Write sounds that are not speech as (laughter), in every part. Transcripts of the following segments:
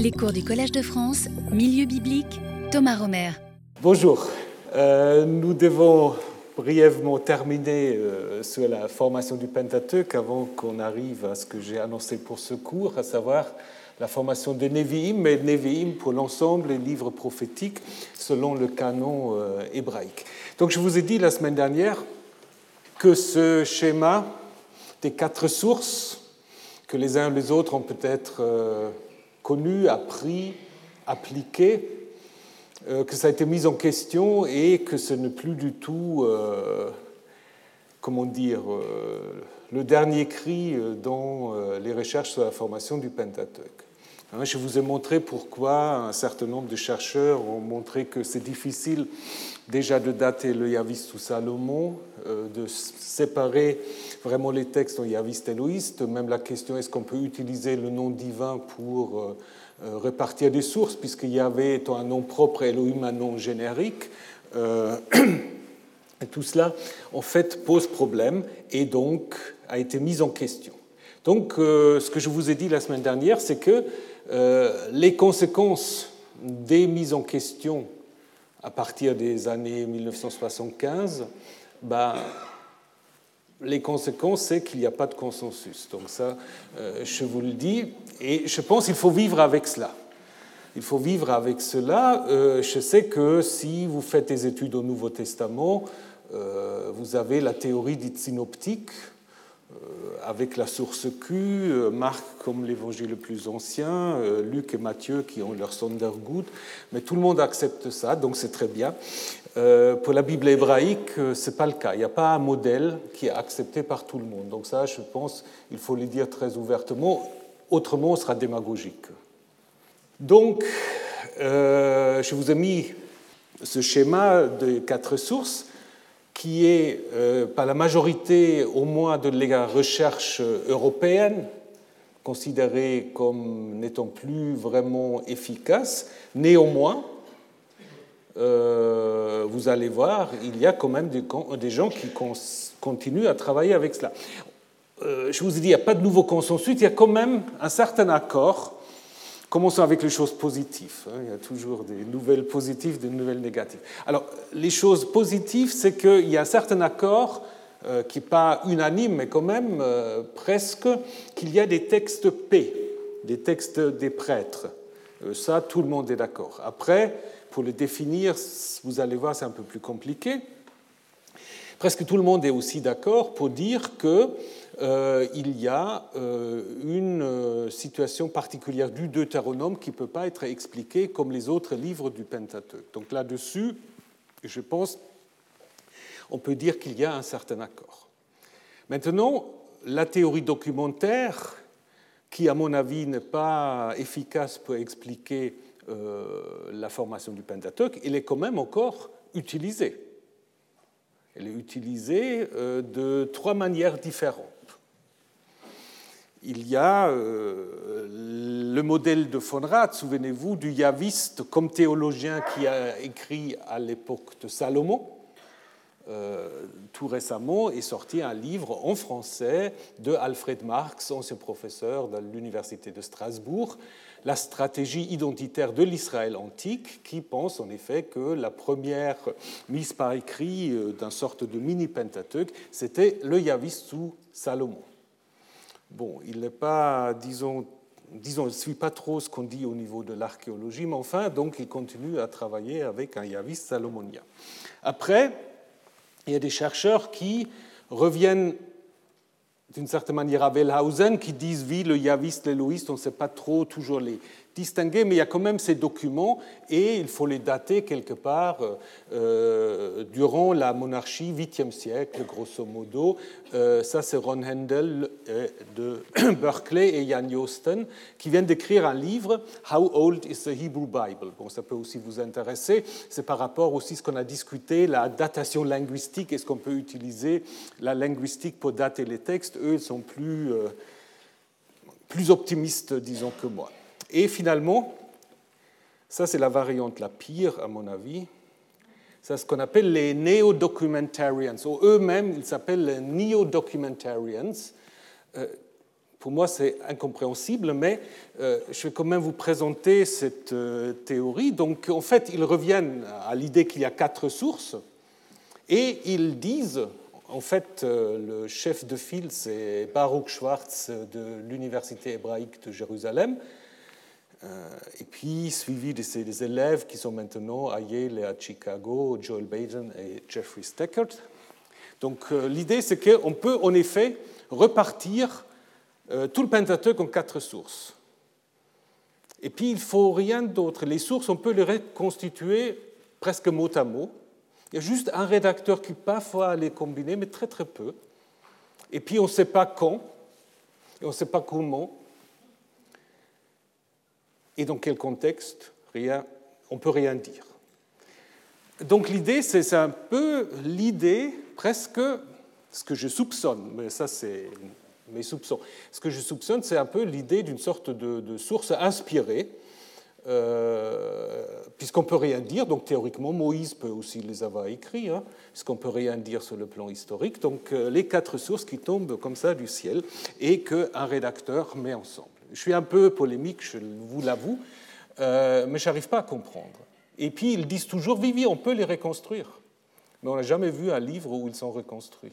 Les cours du Collège de France, Milieu biblique, Thomas Romer. Bonjour. Euh, nous devons brièvement terminer euh, sur la formation du Pentateuque avant qu'on arrive à ce que j'ai annoncé pour ce cours, à savoir la formation de Nevi'im, mais Nevi'im pour l'ensemble des livres prophétiques selon le canon euh, hébraïque. Donc je vous ai dit la semaine dernière que ce schéma des quatre sources, que les uns et les autres ont peut-être connu, appris, appliqué, euh, que ça a été mis en question et que ce n'est plus du tout, euh, comment dire, euh, le dernier cri dans les recherches sur la formation du Pentateuque. Hein, je vous ai montré pourquoi un certain nombre de chercheurs ont montré que c'est difficile déjà de dater le Yaviste ou Salomon, de séparer vraiment les textes en Yaviste et Loïste. Même la question est-ce qu'on peut utiliser le nom divin pour euh, euh, répartir des sources, puisqu'il y avait étant un nom propre et Elohim un nom générique. Euh, (clears throat) tout cela, en fait, pose problème et donc a été mis en question. Donc, ce que je vous ai dit la semaine dernière, c'est que les conséquences des mises en question à partir des années 1975, ben, les conséquences, c'est qu'il n'y a pas de consensus. Donc ça, euh, je vous le dis, et je pense qu'il faut vivre avec cela. Il faut vivre avec cela. Euh, je sais que si vous faites des études au Nouveau Testament, euh, vous avez la théorie dite synoptique, avec la source Q, Marc comme l'évangile le plus ancien, Luc et Matthieu qui ont leur Sondergut, mais tout le monde accepte ça, donc c'est très bien. Euh, pour la Bible hébraïque, euh, ce n'est pas le cas. Il n'y a pas un modèle qui est accepté par tout le monde. Donc ça, je pense, il faut le dire très ouvertement. Autrement, on sera démagogique. Donc, euh, je vous ai mis ce schéma de quatre sources qui est, par la majorité au moins de la recherche européenne, considérée comme n'étant plus vraiment efficace. Néanmoins, euh, vous allez voir, il y a quand même des, gens qui continuent à travailler avec cela. Euh, je vous ai dit, il n'y a pas de nouveau consensus, il y a quand même un certain accord. Commençons avec les choses positives. Hein. il y a toujours des nouvelles positives, des nouvelles négatives. Alors, les choses positives, c'est qu'il y a un certain accord euh, qui n'est pas unanime, mais quand même presque, qu'il y a des textes P, des textes des prêtres. ça, tout le monde est d'accord. Après, pour le définir, vous allez voir, c'est un peu plus compliqué. Presque tout le monde est aussi d'accord pour dire qu'il euh, y a euh, une euh, situation particulière du Deutéronome qui ne peut pas être expliquée comme les autres livres du Pentateuque. Donc là-dessus, je pense, on peut dire qu'il y a un certain accord. Maintenant, la théorie documentaire, qui à mon avis n'est pas efficace pour expliquer la formation du Pentateuque, elle est quand même encore utilisée. Elle est utilisée de trois manières différentes. Il y a euh, le modèle de von Rath, souvenez-vous, du yaviste comme théologien qui a écrit à l'époque de Salomon. tout récemment est sorti un livre en français de Alfred Marx, ancien professeur de l'Université de Strasbourg, la stratégie identitaire de l'Israël antique, qui pense en effet que la première mise par écrit euh, d'un sorte de mini-pentateuque, c'était le Yavis sous Salomon. Bon, il n'est pas, disons, disons, ne suit pas trop ce qu'on dit au niveau de l'archéologie, mais enfin, donc, il continue à travailler avec un Yavis salomonien. Après, il y a des chercheurs qui reviennent d'une certaine manière à Wellhausen qui disent oui, le yaviste, l'éloïste, on ne sait pas trop toujours les mais il y a quand même ces documents et il faut les dater quelque part euh, durant la monarchie 8e siècle, grosso modo. Euh, ça, c'est Ron Handel euh, de (clears throat) Berkeley et Jan Joosten qui viennent d'écrire un livre, How Old is the Hebrew Bible? Bon, ça peut aussi vous intéresser. C'est par rapport aussi à ce qu'on a discuté, la datation linguistique. Est-ce qu'on peut utiliser la linguistique pour dater les textes Eux, ils sont plus, plus optimistes, disons, que moi. Et finalement, ça c'est la variante la pire à mon avis, c'est ce qu'on appelle les neo-documentarians, ou eux-mêmes ils s'appellent les neo-documentarians. Euh, pour moi, c'est incompréhensible, mais euh, je vais quand même vous présenter cette euh, théorie. Donc, en fait, ils reviennent à l'idée qu'il y a quatre sources et ils disent, en fait, le chef de file, c'est Baruch Schwartz de l'Université hébraïque de Jérusalem, et puis suivi de ses élèves qui sont maintenant à Yale et à Chicago, Joel Baden et Jeffrey Steckert. Donc, l'idée, c'est qu'on peut en effet repartir euh, tout le Pentateuque en quatre sources. Et puis, il ne faut rien d'autre. Les sources, on peut les reconstituer presque mot à mot. Il y a juste un rédacteur qui parfois les combiner, mais très très peu. Et puis, on ne sait pas quand, et on ne sait pas comment, et dans quel contexte, rien, on ne peut rien dire. Donc l'idée, c'est un peu l'idée, presque ce que je soupçonne, mais ça c'est mes soupçons. Ce que je soupçonne, c'est un peu l'idée d'une sorte de, source inspirée, euh, puisqu'on ne peut rien dire, donc théoriquement Moïse peut aussi les avoir écrits, hein, puisqu'on ne peut rien dire sur le plan historique, donc euh, les quatre sources qui tombent comme ça du ciel et qu'un rédacteur met ensemble. Je suis un peu polémique, je vous l'avoue, euh, mais je n'arrive pas à comprendre. Et puis ils disent toujours, Vivi, on peut les reconstruire, mais on n'a jamais vu un livre où ils sont reconstruits.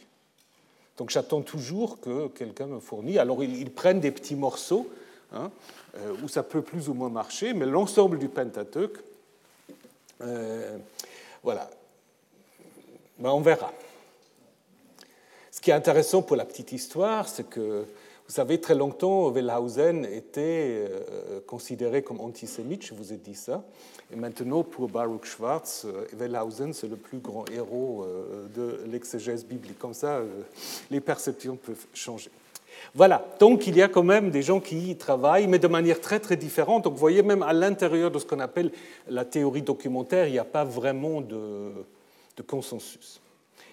Donc j'attends toujours que quelqu'un me fournisse. Alors ils, prennent des petits morceaux hein, euh, où ça peut plus ou moins marcher, mais l'ensemble du Pentateuque, euh, voilà, ben, on verra. Ce qui est intéressant pour la petite histoire, c'est que vous savez, très longtemps, Wellhausen était euh, considéré comme antisémite, je vous ai dit ça. Et maintenant, pour Baruch Schwartz, euh, Wellhausen, c'est le plus grand héros euh, de l'exégèse biblique. Comme ça, les perceptions peuvent changer. Voilà, donc il y a quand même des gens qui y travaillent, mais de manière très très différente. Donc vous voyez, même à l'intérieur de ce qu'on appelle la théorie documentaire, il n'y a pas vraiment de, de, consensus.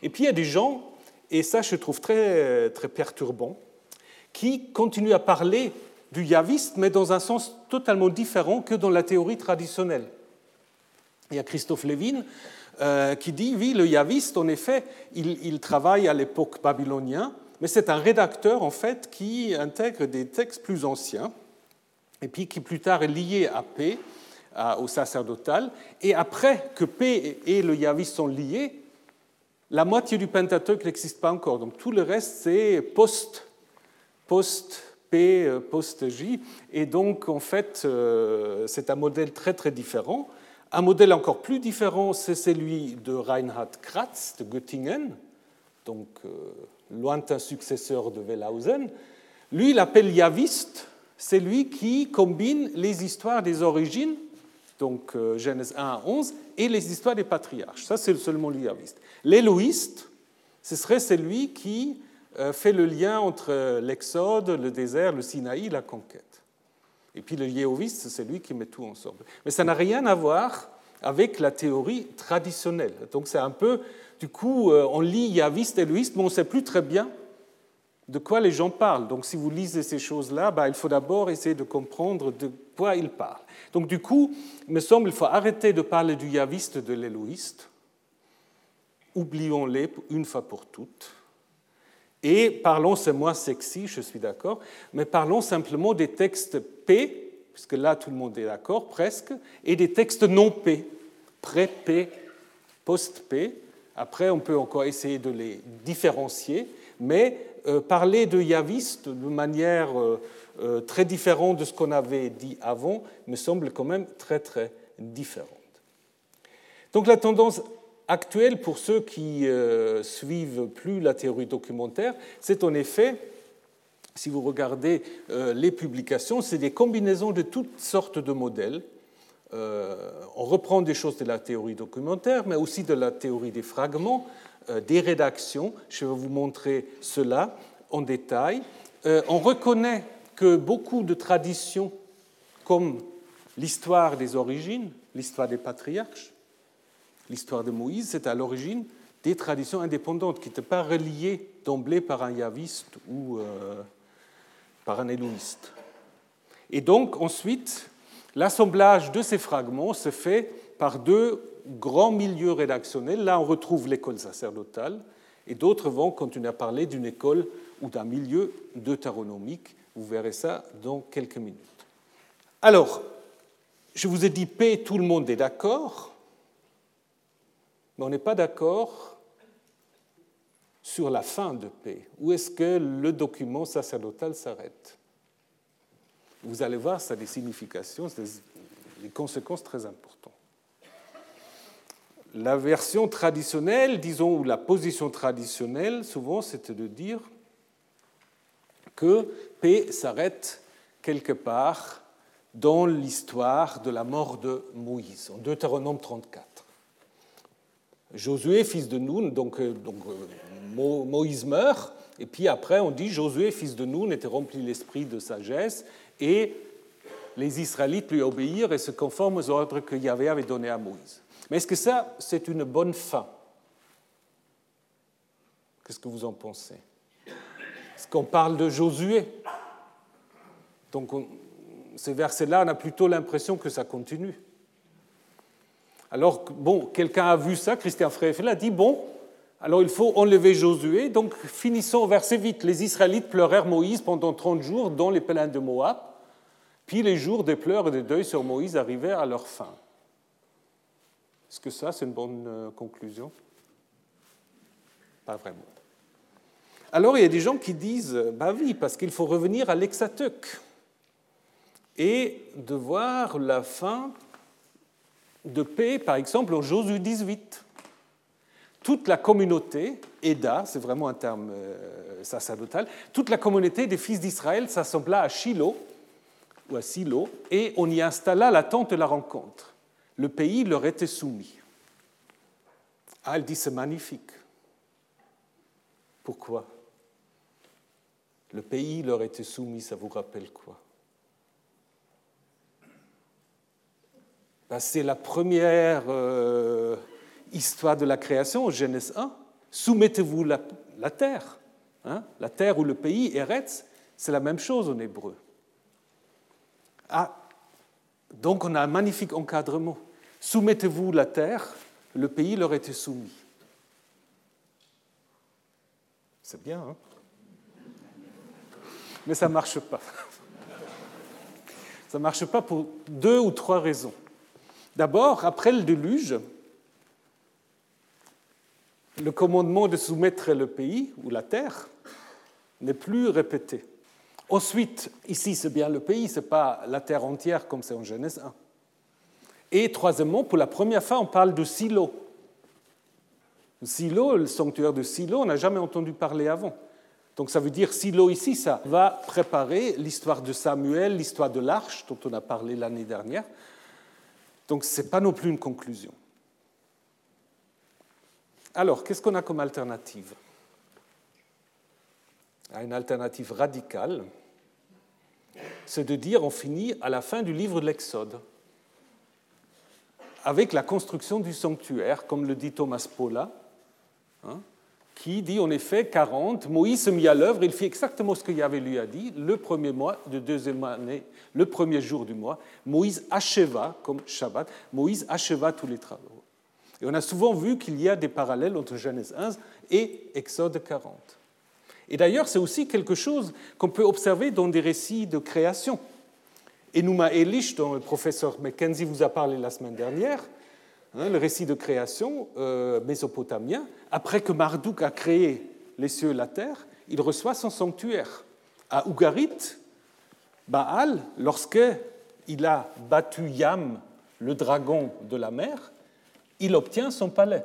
Et puis il y a des gens, et ça je trouve très, très perturbant, qui continue à parler du yaviste, mais dans un sens totalement différent que dans la théorie traditionnelle. Il y a Christophe Lévin euh, qui dit, oui, le yaviste, en effet, il, travaille à l'époque babylonienne, mais c'est un rédacteur, en fait, qui intègre des textes plus anciens, et puis qui plus tard est lié à P, au sacerdotal, et après que P et le yaviste sont liés, la moitié du Pentateuque n'existe pas encore. Donc tout le reste, c'est post post-P, euh, post-J. Et donc, en fait, euh, c'est un modèle très, très différent. Un modèle encore plus différent, c'est celui de Reinhard Kratz de Göttingen, donc euh, lointain successeur de Wellhausen. Lui, il appelle Yaviste, c'est lui qui combine les histoires des origines, donc Genèse 1 à 11, et les histoires des patriarches. Ça, c'est seulement le Yaviste. L'éloïste, ce serait celui qui fait le lien entre l'Exode, le désert, le Sinaï, la conquête. Et puis le Yéhoviste, c'est lui qui met tout ensemble. Mais ça n'a rien à voir avec la théorie traditionnelle. Donc c'est un peu, du coup, euh, on lit Yaviste et Luiste, mais on ne sait plus très bien de quoi les gens parlent. Donc si vous lisez ces choses-là, bah, il faut d'abord essayer de comprendre de quoi ils parlent. Donc du coup, il me semble qu'il faut arrêter de parler du Yaviste de l'éloïste. Oublions-les une fois pour toutes et parlons, c'est moins sexy, je suis d'accord, mais parlons simplement des textes P, puisque là tout le monde est d'accord presque, et des textes non P, pré-P, post-P. Après, on peut encore essayer de les différencier, mais euh, parler de yaviste de manière euh, euh, très différente de ce qu'on avait dit avant me semble quand même très très différente. Donc la tendance actuel pour ceux qui euh, suivent plus la théorie documentaire, c'est en effet, si vous regardez euh, les publications, c'est des combinaisons de toutes sortes de modèles. Euh, on reprend des choses de la théorie documentaire, mais aussi de la théorie des fragments, des rédactions. Je vais vous montrer cela en détail. on reconnaît que beaucoup de traditions, comme l'histoire des origines, l'histoire des patriarches, l'histoire de Moïse, c'est à l'origine des traditions indépendantes qui n'étaient pas reliées d'emblée par un yaviste ou euh, par un éloïste. Et donc ensuite, l'assemblage de ces fragments se fait par deux grands milieux rédactionnels. Là, on retrouve l'école sacerdotale, et d'autres vont continuer à parler d'une école ou d'un milieu deutéronomique Vous verrez ça dans quelques minutes. Alors, je vous ai dit paix, tout le monde est d'accord, on n'est pas d'accord sur la fin de paix. Où est-ce que le document sacerdotal s'arrête? Vous allez voir, ça a des significations, des conséquences très importantes. La version traditionnelle, disons, ou la position traditionnelle, souvent, c'était de dire que paix s'arrête quelque part dans l'histoire de la mort de Moïse, en Deutéronome 34. Josué, fils de Noun, donc, euh, donc euh, Moïse meurt, et puis après on dit Josué, fils de Noun, était rempli l'esprit de sagesse, et les Israélites lui obéirent et se conforment aux ordres que Yahvé avait donnés à Moïse. Mais est-ce que ça, c'est une bonne fin? Qu'est-ce que vous en pensez? Est-ce qu'on parle de Josué? Donc ces versets-là, on a plutôt l'impression que ça continue. Alors, bon, quelqu'un a vu ça, Christian Freyfeld a dit, bon, alors il faut enlever Josué, donc finissons au verset vite. Les Israélites pleurèrent Moïse pendant 30 jours dans les plaines de Moab, puis les jours des pleurs et des deuils sur Moïse arrivèrent à leur fin. Est-ce que ça, c'est une bonne euh, conclusion? Pas vraiment. Alors il y a des gens qui disent, bah oui, parce qu'il faut revenir à l'Exateuch et de voir la fin de paix, par exemple, en Josué 18. Toute la communauté, Eda, c'est vraiment un terme euh, sacerdotal, toute la communauté des fils d'Israël s'assembla à Shiloh, ou à Silo, et on y installa la tente de la rencontre. Le pays leur était soumis. Ah, elle dit c'est magnifique. Pourquoi? Le pays leur était soumis, ça vous rappelle quoi? C'est la première euh, histoire de la création, Genèse 1. Soumettez-vous la, terre. Hein. la terre ou le pays, Eretz, c'est la même chose en hébreu. Ah, donc on a un magnifique encadrement. Soumettez-vous la terre, le pays leur était soumis. C'est bien, hein Mais ça ne marche pas. Ça ne marche pas pour deux ou trois raisons. D'abord, après le déluge, le commandement de soumettre le pays ou la terre n'est plus répété. Ensuite, ici, c'est bien le pays, ce n'est pas la terre entière comme c'est en Genèse 1. Et troisièmement, pour la première fois, on parle de silo. Silo, le sanctuaire de Silo, on n'a jamais entendu parler avant. Donc ça veut dire Silo ici, ça va préparer l'histoire de Samuel, l'histoire de l'arche dont on a parlé l'année dernière. Donc ce n'est pas non plus une conclusion. Alors, qu'est-ce qu'on a comme alternative? Une alternative radicale, c'est de dire on finit à la fin du livre de l'Exode, avec la construction du sanctuaire, comme le dit Thomas Paula, hein, qui dit en effet 40, Moïse se mit à l'œuvre, il fit exactement ce que Yahvé lui a dit, le premier mois de deuxième année, le premier jour du mois, Moïse acheva, comme Shabbat, Moïse acheva tous les travaux. Et on a souvent vu qu'il y a des parallèles entre Genèse 1 et Exode 40. Et d'ailleurs, c'est aussi quelque chose qu'on peut observer dans des récits de création. Enuma Elish, dont le professeur Mackenzie vous a parlé la semaine dernière, le récit de création euh, mésopotamien, après que Marduk a créé les cieux et la terre, il reçoit son sanctuaire. À Ougarit, Baal, lorsqu'il a battu Yam, le dragon de la mer, il obtient son palais.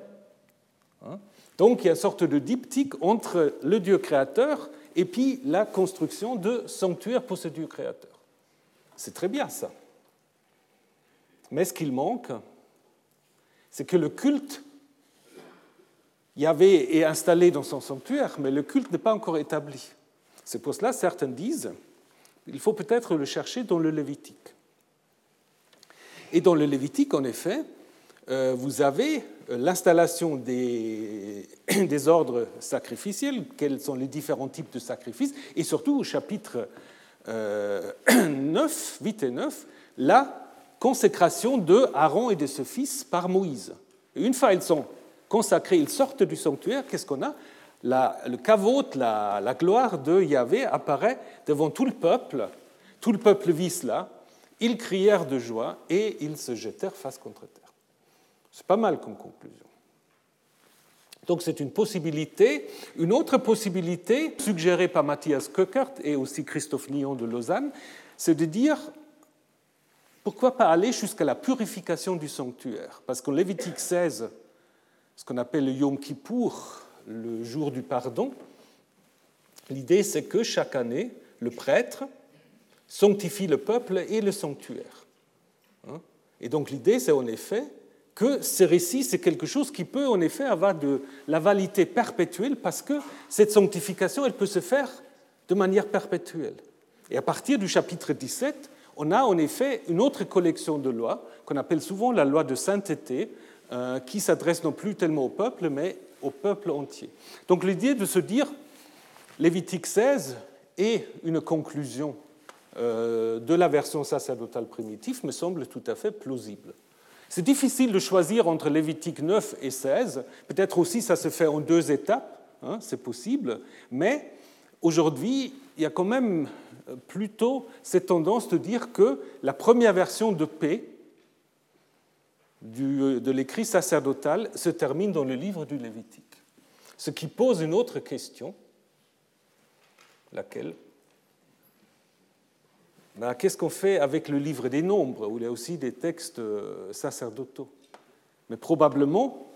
Hein. Donc il y a une sorte de diptyque entre le Dieu créateur et puis la construction de sanctuaires pour ce Dieu créateur. C'est très bien ça. Mais ce qu'il manque, c'est que le culte Yahvé est installé dans son sanctuaire, mais le culte n'est pas encore établi. C'est pour cela, certains disent, il faut peut-être le chercher dans le Lévitique. Et dans le Lévitique, en effet, euh, vous avez euh, l'installation des, (clears throat) des, ordres sacrificiels, quels sont les différents types de sacrifices, et surtout au chapitre 9, euh, (clears throat) 8 et 9, la consécration de Aaron et de ses fils par Moïse. une fois ils sont consacrés, ils sortent du sanctuaire, qu'est-ce qu'on a? Le kavot, la, la, gloire de Yahvé apparaît devant tout le peuple. Tout le peuple vit cela. Ils crièrent de joie et ils se jetèrent face contre terre. C'est pas mal comme conclusion. Donc c'est une possibilité. Une autre possibilité, suggérée par Matthias Köckert et aussi Christophe Nyon de Lausanne, c'est de dire pourquoi pas aller jusqu'à la purification du sanctuaire? Parce qu'en Lévitique 16, ce qu'on appelle le Yom Kippour, le jour du pardon, l'idée c'est que chaque année, le prêtre sanctifie le peuple et le sanctuaire. Hein? Et donc l'idée c'est en effet que ces récits, c'est quelque chose qui peut en effet avoir de la validité perpétuelle parce que cette sanctification, elle peut se faire de manière perpétuelle. Et à partir du chapitre 17, on a en effet une autre collection de lois qu'on appelle souvent la loi de sainteté, euh, qui s'adresse non plus tellement au peuple, mais au peuple entier. Donc l'idée de se dire Lévitique 16 est une conclusion euh, de la version sacerdotale primitive me semble tout à fait plausible. C'est difficile de choisir entre Lévitique 9 et 16. Peut-être aussi ça se fait en deux étapes, hein, c'est possible. Mais aujourd'hui, il y a quand même plutôt cette tendance de dire que la première version de paix de l'écrit sacerdotal se termine dans le livre du Lévitique. Ce qui pose une autre question, laquelle? Ben, qu'est-ce qu'on fait avec le livre des nombres, où il y a aussi des textes euh, sacerdotaux? Mais probablement,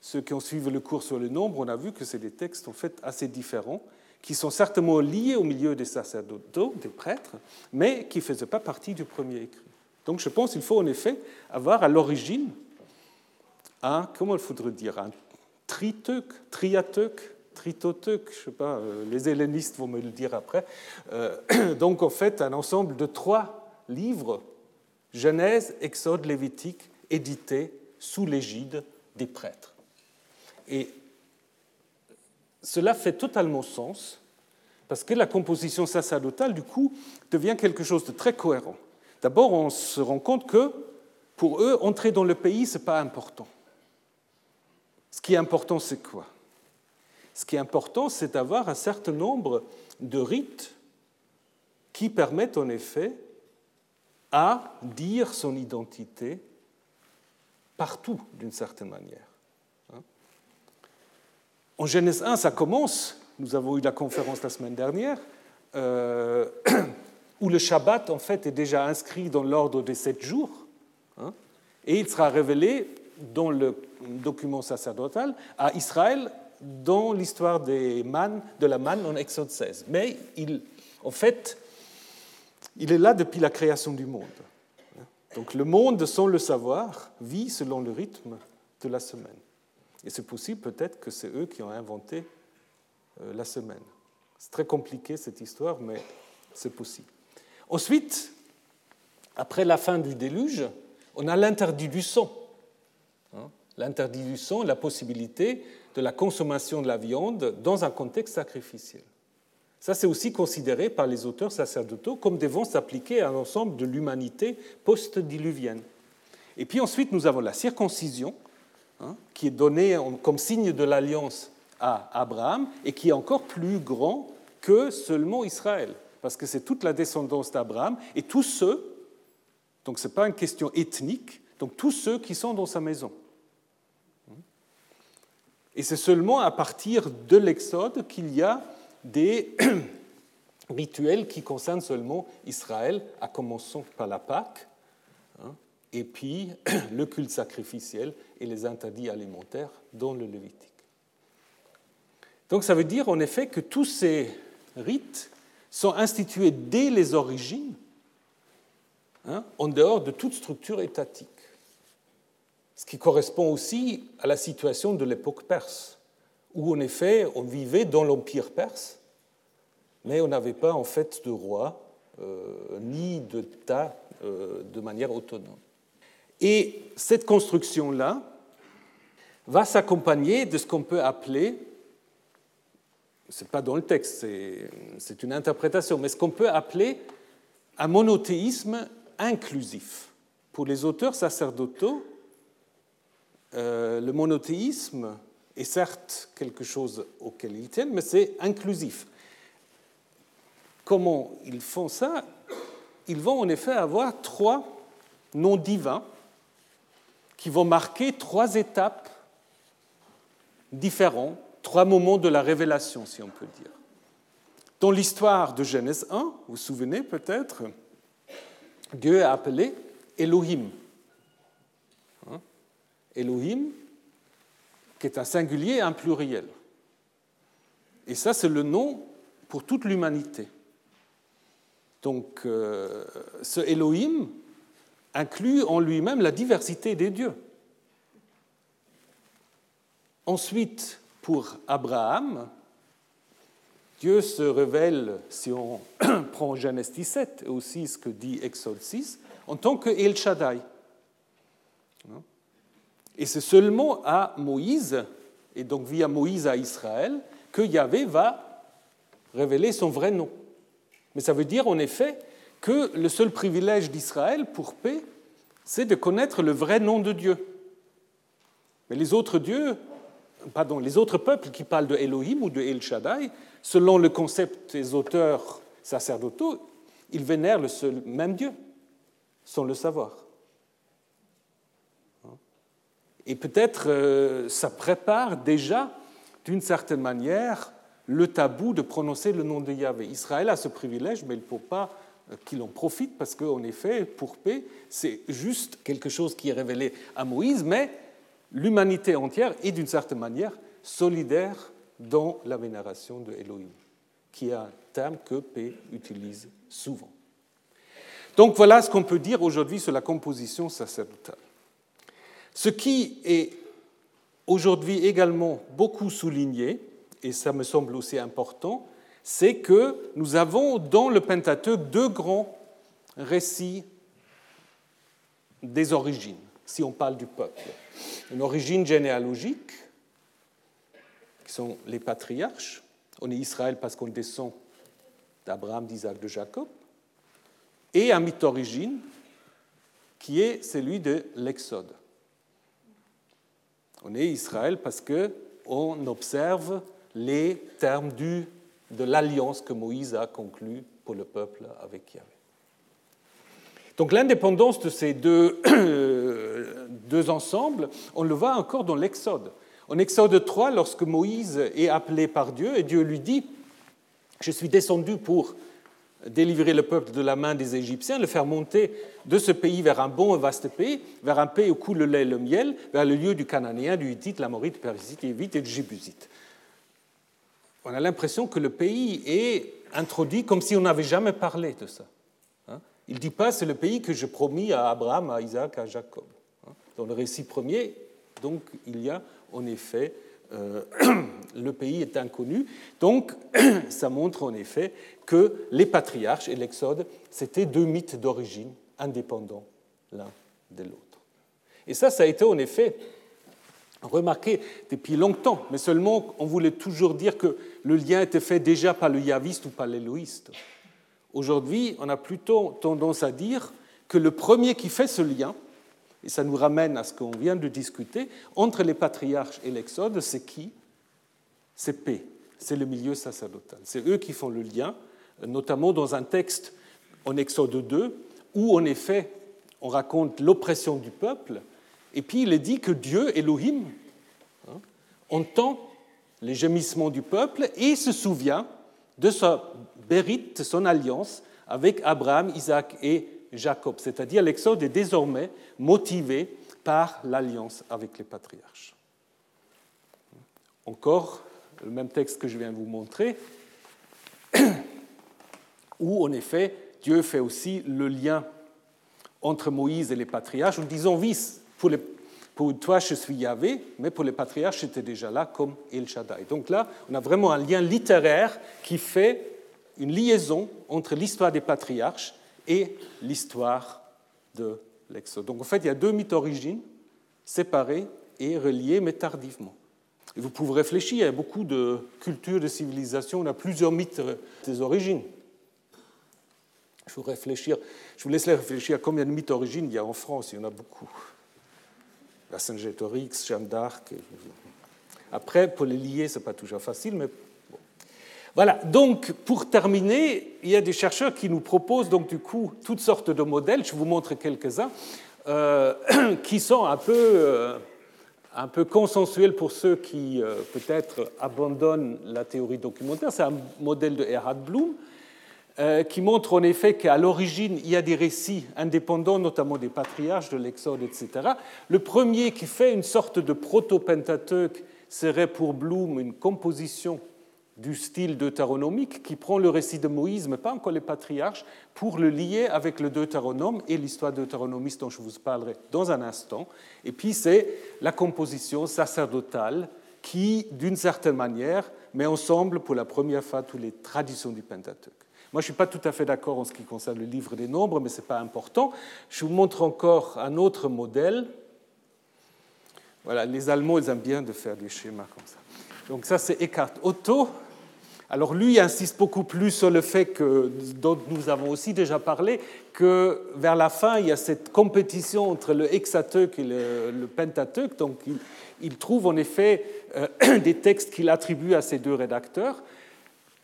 ceux qui ont suivi le cours sur le nombre, on a vu que c'est des textes en fait assez différents, qui sont certainement liés au milieu des sacerdotaux, des prêtres, mais qui ne faisaient pas partie du premier écrit. Donc je pense qu'il faut en effet avoir à l'origine un, comment il faudrait dire, un triteuc, triateuc, Tritoteuc, je ne sais pas, euh, les hellénistes vont me le dire après. Euh, (coughs) donc en fait, un ensemble de trois livres, Genèse, Exode, Lévitique, édités sous l'égide des prêtres. Et cela fait totalement sens, parce que la composition sacerdotale, du coup, devient quelque chose de très cohérent. D'abord, on se rend compte que, pour eux, entrer dans le pays, ce n'est pas important. Ce qui est important, c'est quoi? Ce qui est important, c'est d'avoir un certain nombre de rites qui permettent en effet à dire son identité partout d'une certaine manière. Hein. En Genèse 1, ça commence, nous avons eu la conférence la semaine dernière, euh, (clears throat) où le Shabbat en fait est déjà inscrit dans l'ordre des sept jours, hein, et il sera révélé dans le document sacerdotal à Israël dans l'histoire de la manne en Exode 16. Mais il, en fait, il est là depuis la création du monde. Donc le monde, sans le savoir, vit selon le rythme de la semaine. Et c'est possible peut-être que c'est eux qui ont inventé euh, la semaine. C'est très compliqué cette histoire, mais c'est possible. Ensuite, après la fin du déluge, on a l'interdit du sang. Hein, l'interdit du sang, la possibilité de la consommation de la viande dans un contexte sacrificiel. Ça, c'est aussi considéré par les auteurs sacerdotaux comme devant s'appliquer à l'ensemble de l'humanité post-diluvienne. Et puis ensuite, nous avons la circoncision, hein, qui est donnée comme signe de l'alliance à Abraham et qui est encore plus grand que seulement Israël, parce que c'est toute la descendance d'Abraham et tous ceux, donc ce n'est pas une question ethnique, donc tous ceux qui sont dans sa maison. Et c'est seulement à partir de l'Exode qu'il y a des (clears throat) rituels qui concernent seulement Israël, à commencer par la Pâque, et puis (clears throat) le culte sacrificiel et les interdits alimentaires dans le Lévitique. Donc ça veut dire en effet que tous ces rites sont institués dès les origines, hein, en dehors de toute structure étatique ce qui correspond aussi à la situation de l'époque perse, où en effet on vivait dans l'empire perse, mais on n'avait pas en fait de roi euh, ni d'État euh, de manière autonome. Et cette construction-là va s'accompagner de ce qu'on peut appeler, ce n'est pas dans le texte, c'est une interprétation, mais ce qu'on peut appeler un monothéisme inclusif. Pour les auteurs sacerdotaux, euh, le monothéisme est certes quelque chose auquel ils tiennent, mais c'est inclusif. Comment ils font ça? Ils vont en effet avoir trois noms divins qui vont marquer trois étapes différentes, trois moments de la révélation, si on peut dire. Dans l'histoire de Genèse 1, vous vous souvenez peut-être, Dieu est appelé Elohim. Hein? Elohim, qui est un singulier et un pluriel. Et ça, c'est le nom pour toute l'humanité. Donc, euh, ce Elohim inclut en lui-même la diversité des dieux. Ensuite, pour Abraham, Dieu se révèle, si on (clears throat) prend Genèse 17 et aussi ce que dit Exode 6, en tant que El Shaddai. Et c'est seulement à Moïse, et donc via Moïse à Israël, que Yahvé va révéler son vrai nom. Mais ça veut dire en effet que le seul privilège d'Israël pour paix, c'est de connaître le vrai nom de Dieu. Mais les autres dieux, pardon, les autres peuples qui parlent de Elohim ou de El Shaddai, selon le concept des auteurs sacerdotaux, ils vénèrent le même Dieu, sans le savoir. Et peut-être euh, ça prépare déjà, d'une certaine manière, le tabou de prononcer le nom de Yahvé. Israël a ce privilège, mais il ne faut pas qu'il en profite, parce qu'en effet, pour paix, c'est juste quelque chose qui est révélé à Moïse, mais l'humanité entière est d'une certaine manière solidaire dans la vénération de Elohim, qui est un terme que P utilise souvent. Donc voilà ce qu'on peut dire aujourd'hui sur la composition sacerdotale. Ce qui est aujourd'hui également beaucoup souligné, et ça me semble aussi important, c'est que nous avons dans le Pentateuque deux grands récits des origines, si on parle du peuple. Une origine généalogique, qui sont les patriarches. On est Israël parce qu'on descend d'Abraham, d'Isaac, de Jacob. Et un mythe d'origine, qui est celui de l'Exode. On est Israël parce qu'on observe les termes du, de l'alliance que Moïse a conclue pour le peuple avec Yahvé. Donc l'indépendance de ces deux, (clears throat) deux ensembles, on le voit encore dans l'Exode. En Exode 3, lorsque Moïse est appelé par Dieu et Dieu lui dit, je suis descendu pour délivrer le peuple de la main des Égyptiens, le faire monter de ce pays vers un bon et vaste pays, vers un pays où coule le lait et le miel, vers le lieu du Cananéen, du Hittite, l'Amorite, du Périsite, du et du Jébusite. On a l'impression que le pays est introduit comme si on n'avait jamais parlé de ça. Hein. Il ne dit pas c'est le pays que je promis à Abraham, à Isaac, à Jacob. Hein. Dans le récit premier, donc il y a en effet euh, (clears throat) le pays est inconnu. Donc, (clears throat) ça montre en effet que les patriarches et l'Exode, c'était deux mythes d'origine indépendants l'un de l'autre. Et ça, ça a été en effet remarqué depuis longtemps, mais seulement on voulait toujours dire que le lien était fait déjà par le yaviste ou par l'éloïste. Aujourd'hui, on a plutôt tendance à dire que le premier qui fait ce lien, et ça nous ramène à ce qu'on vient de discuter, entre les patriarches et l'Exode, c'est qui? C'est P, c'est le milieu sacerdotal. C'est eux qui font le lien, notamment dans un texte en Exode 2, où en effet on raconte l'oppression du peuple, et puis il est dit que Dieu, Elohim, hein, entend les gémissements du peuple et se souvient de sa bérite, son alliance avec Abraham, Isaac et Jacob, c'est-à-dire l'Exode est désormais motivé par l'alliance avec les patriarches. Encore le même texte que je viens de vous montrer, (clears throat) où en effet Dieu fait aussi le lien entre Moïse et les patriarches en disant oui, pour, toi je suis Yahvé, mais pour les patriarches j'étais déjà là comme El Shaddai. Donc là, on a vraiment un lien littéraire qui fait une liaison entre l'histoire des patriarches et l'histoire de l'Exode. Donc en fait, il y a deux mythes d'origine, séparés et reliés, mais tardivement. Et vous pouvez réfléchir, il y a beaucoup de cultures, de civilisations, on a plusieurs mythes des origines. Il faut réfléchir, je vous laisse réfléchir à combien de mythes d'origine il y a en France, il y en a beaucoup. La Saint-Gétorix, Jeanne d'Arc. Après, pour les lier, ce n'est pas toujours facile, mais voilà, donc pour terminer, il y a des chercheurs qui nous proposent donc du coup toutes sortes de modèles, je vous montre quelques-uns, euh, (clears throat) qui sont un peu, euh, un peu consensuels pour ceux qui euh, peut-être abandonnent la théorie documentaire. C'est un modèle de Erhard Bloom qui montre en effet qu'à l'origine, il y a des récits indépendants, notamment des patriarches, de l'Exode, etc. Le premier qui fait une sorte de proto-pentateuque serait pour Bloom une composition du style deutéronomique qui prend le récit de Moïse, mais pas encore les patriarches, pour le lier avec le deutéronome et l'histoire deutéronomiste dont je vous parlerai dans un instant. Et puis c'est la composition sacerdotale qui, d'une certaine manière, met ensemble pour la première fois toutes les traditions du Pentateuque. Moi, je ne suis pas tout à fait d'accord en ce qui concerne le livre des nombres, mais ce n'est pas important. Je vous montre encore un autre modèle. Voilà, les Allemands, ils aiment bien de faire des schémas comme ça. Donc ça, c'est Eckhart Otto, alors lui insiste beaucoup plus sur le fait que, dont nous avons aussi déjà parlé, que vers la fin, il y a cette compétition entre le hexateuque et le, pentateuque. Donc il, trouve en effet euh, (clears throat) des textes qu'il attribue à ces deux rédacteurs.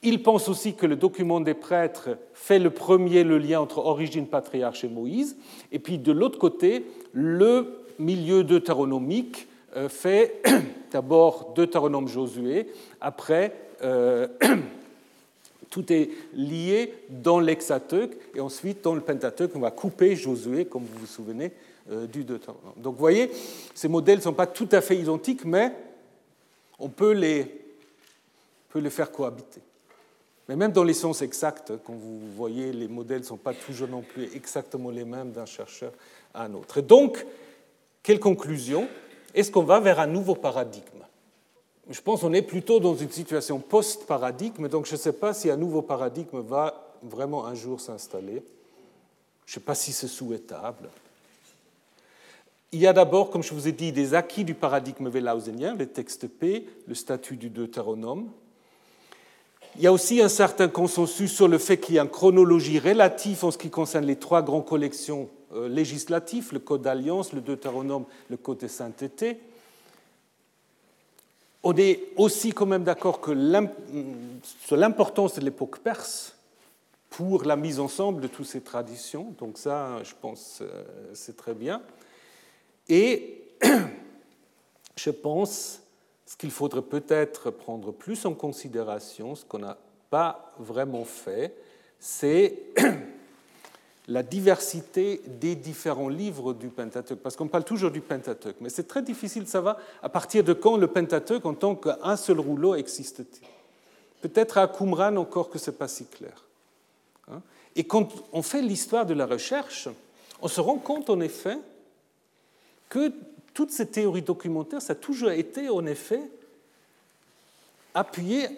Il pense aussi que le document des prêtres fait le premier le lien entre origine patriarche et Moïse. Et puis de l'autre côté, le milieu deutéronomique euh, fait (clears throat) d'abord Deutéronome Josué, après euh, (clears throat) tout est lié dans l'Hexateuque et ensuite dans le Pentateuque, on va couper Josué, comme vous vous souvenez, euh, du Deutéronome. Donc vous voyez, ces modèles ne sont pas tout à fait identiques, mais on peut les, peut les faire cohabiter. Mais même dans les sens exacts, quand vous voyez, les modèles ne sont pas toujours non plus exactement les mêmes d'un chercheur à un autre. Et donc, quelle conclusion? Est-ce qu'on va vers un nouveau paradigme? Je pense qu'on est plutôt dans une situation post-paradigme, donc je ne sais pas si un nouveau paradigme va vraiment un jour s'installer. Je ne sais pas si c'est souhaitable. Il y a d'abord, comme je vous ai dit, des acquis du paradigme wellhausenien, les textes P, le statut du Deutéronome. Il y a aussi un certain consensus sur le fait qu'il y a une chronologie relative en ce qui concerne les trois grandes collections euh, législatives, le Code d'alliance, le Deutéronome, le Code de sainteté. On est aussi quand même d'accord sur l'importance de l'époque perse pour la mise ensemble de toutes ces traditions. Donc ça, je pense, euh, c'est très bien. Et (clears throat) je pense ce qu'il faudrait peut-être prendre plus en considération, ce qu'on n'a pas vraiment fait, c'est (clears throat) la diversité des différents livres du Pentateuque, parce qu'on parle toujours du Pentateuque, mais c'est très difficile de savoir à partir de quand le Pentateuque en tant qu'un seul rouleau existe-t-il? Peut-être à Qumran encore que ce n'est pas si clair. Hein. Et quand on fait l'histoire de la recherche, on se rend compte en effet que toute cette théorie documentaire, ça a toujours été en effet appuyé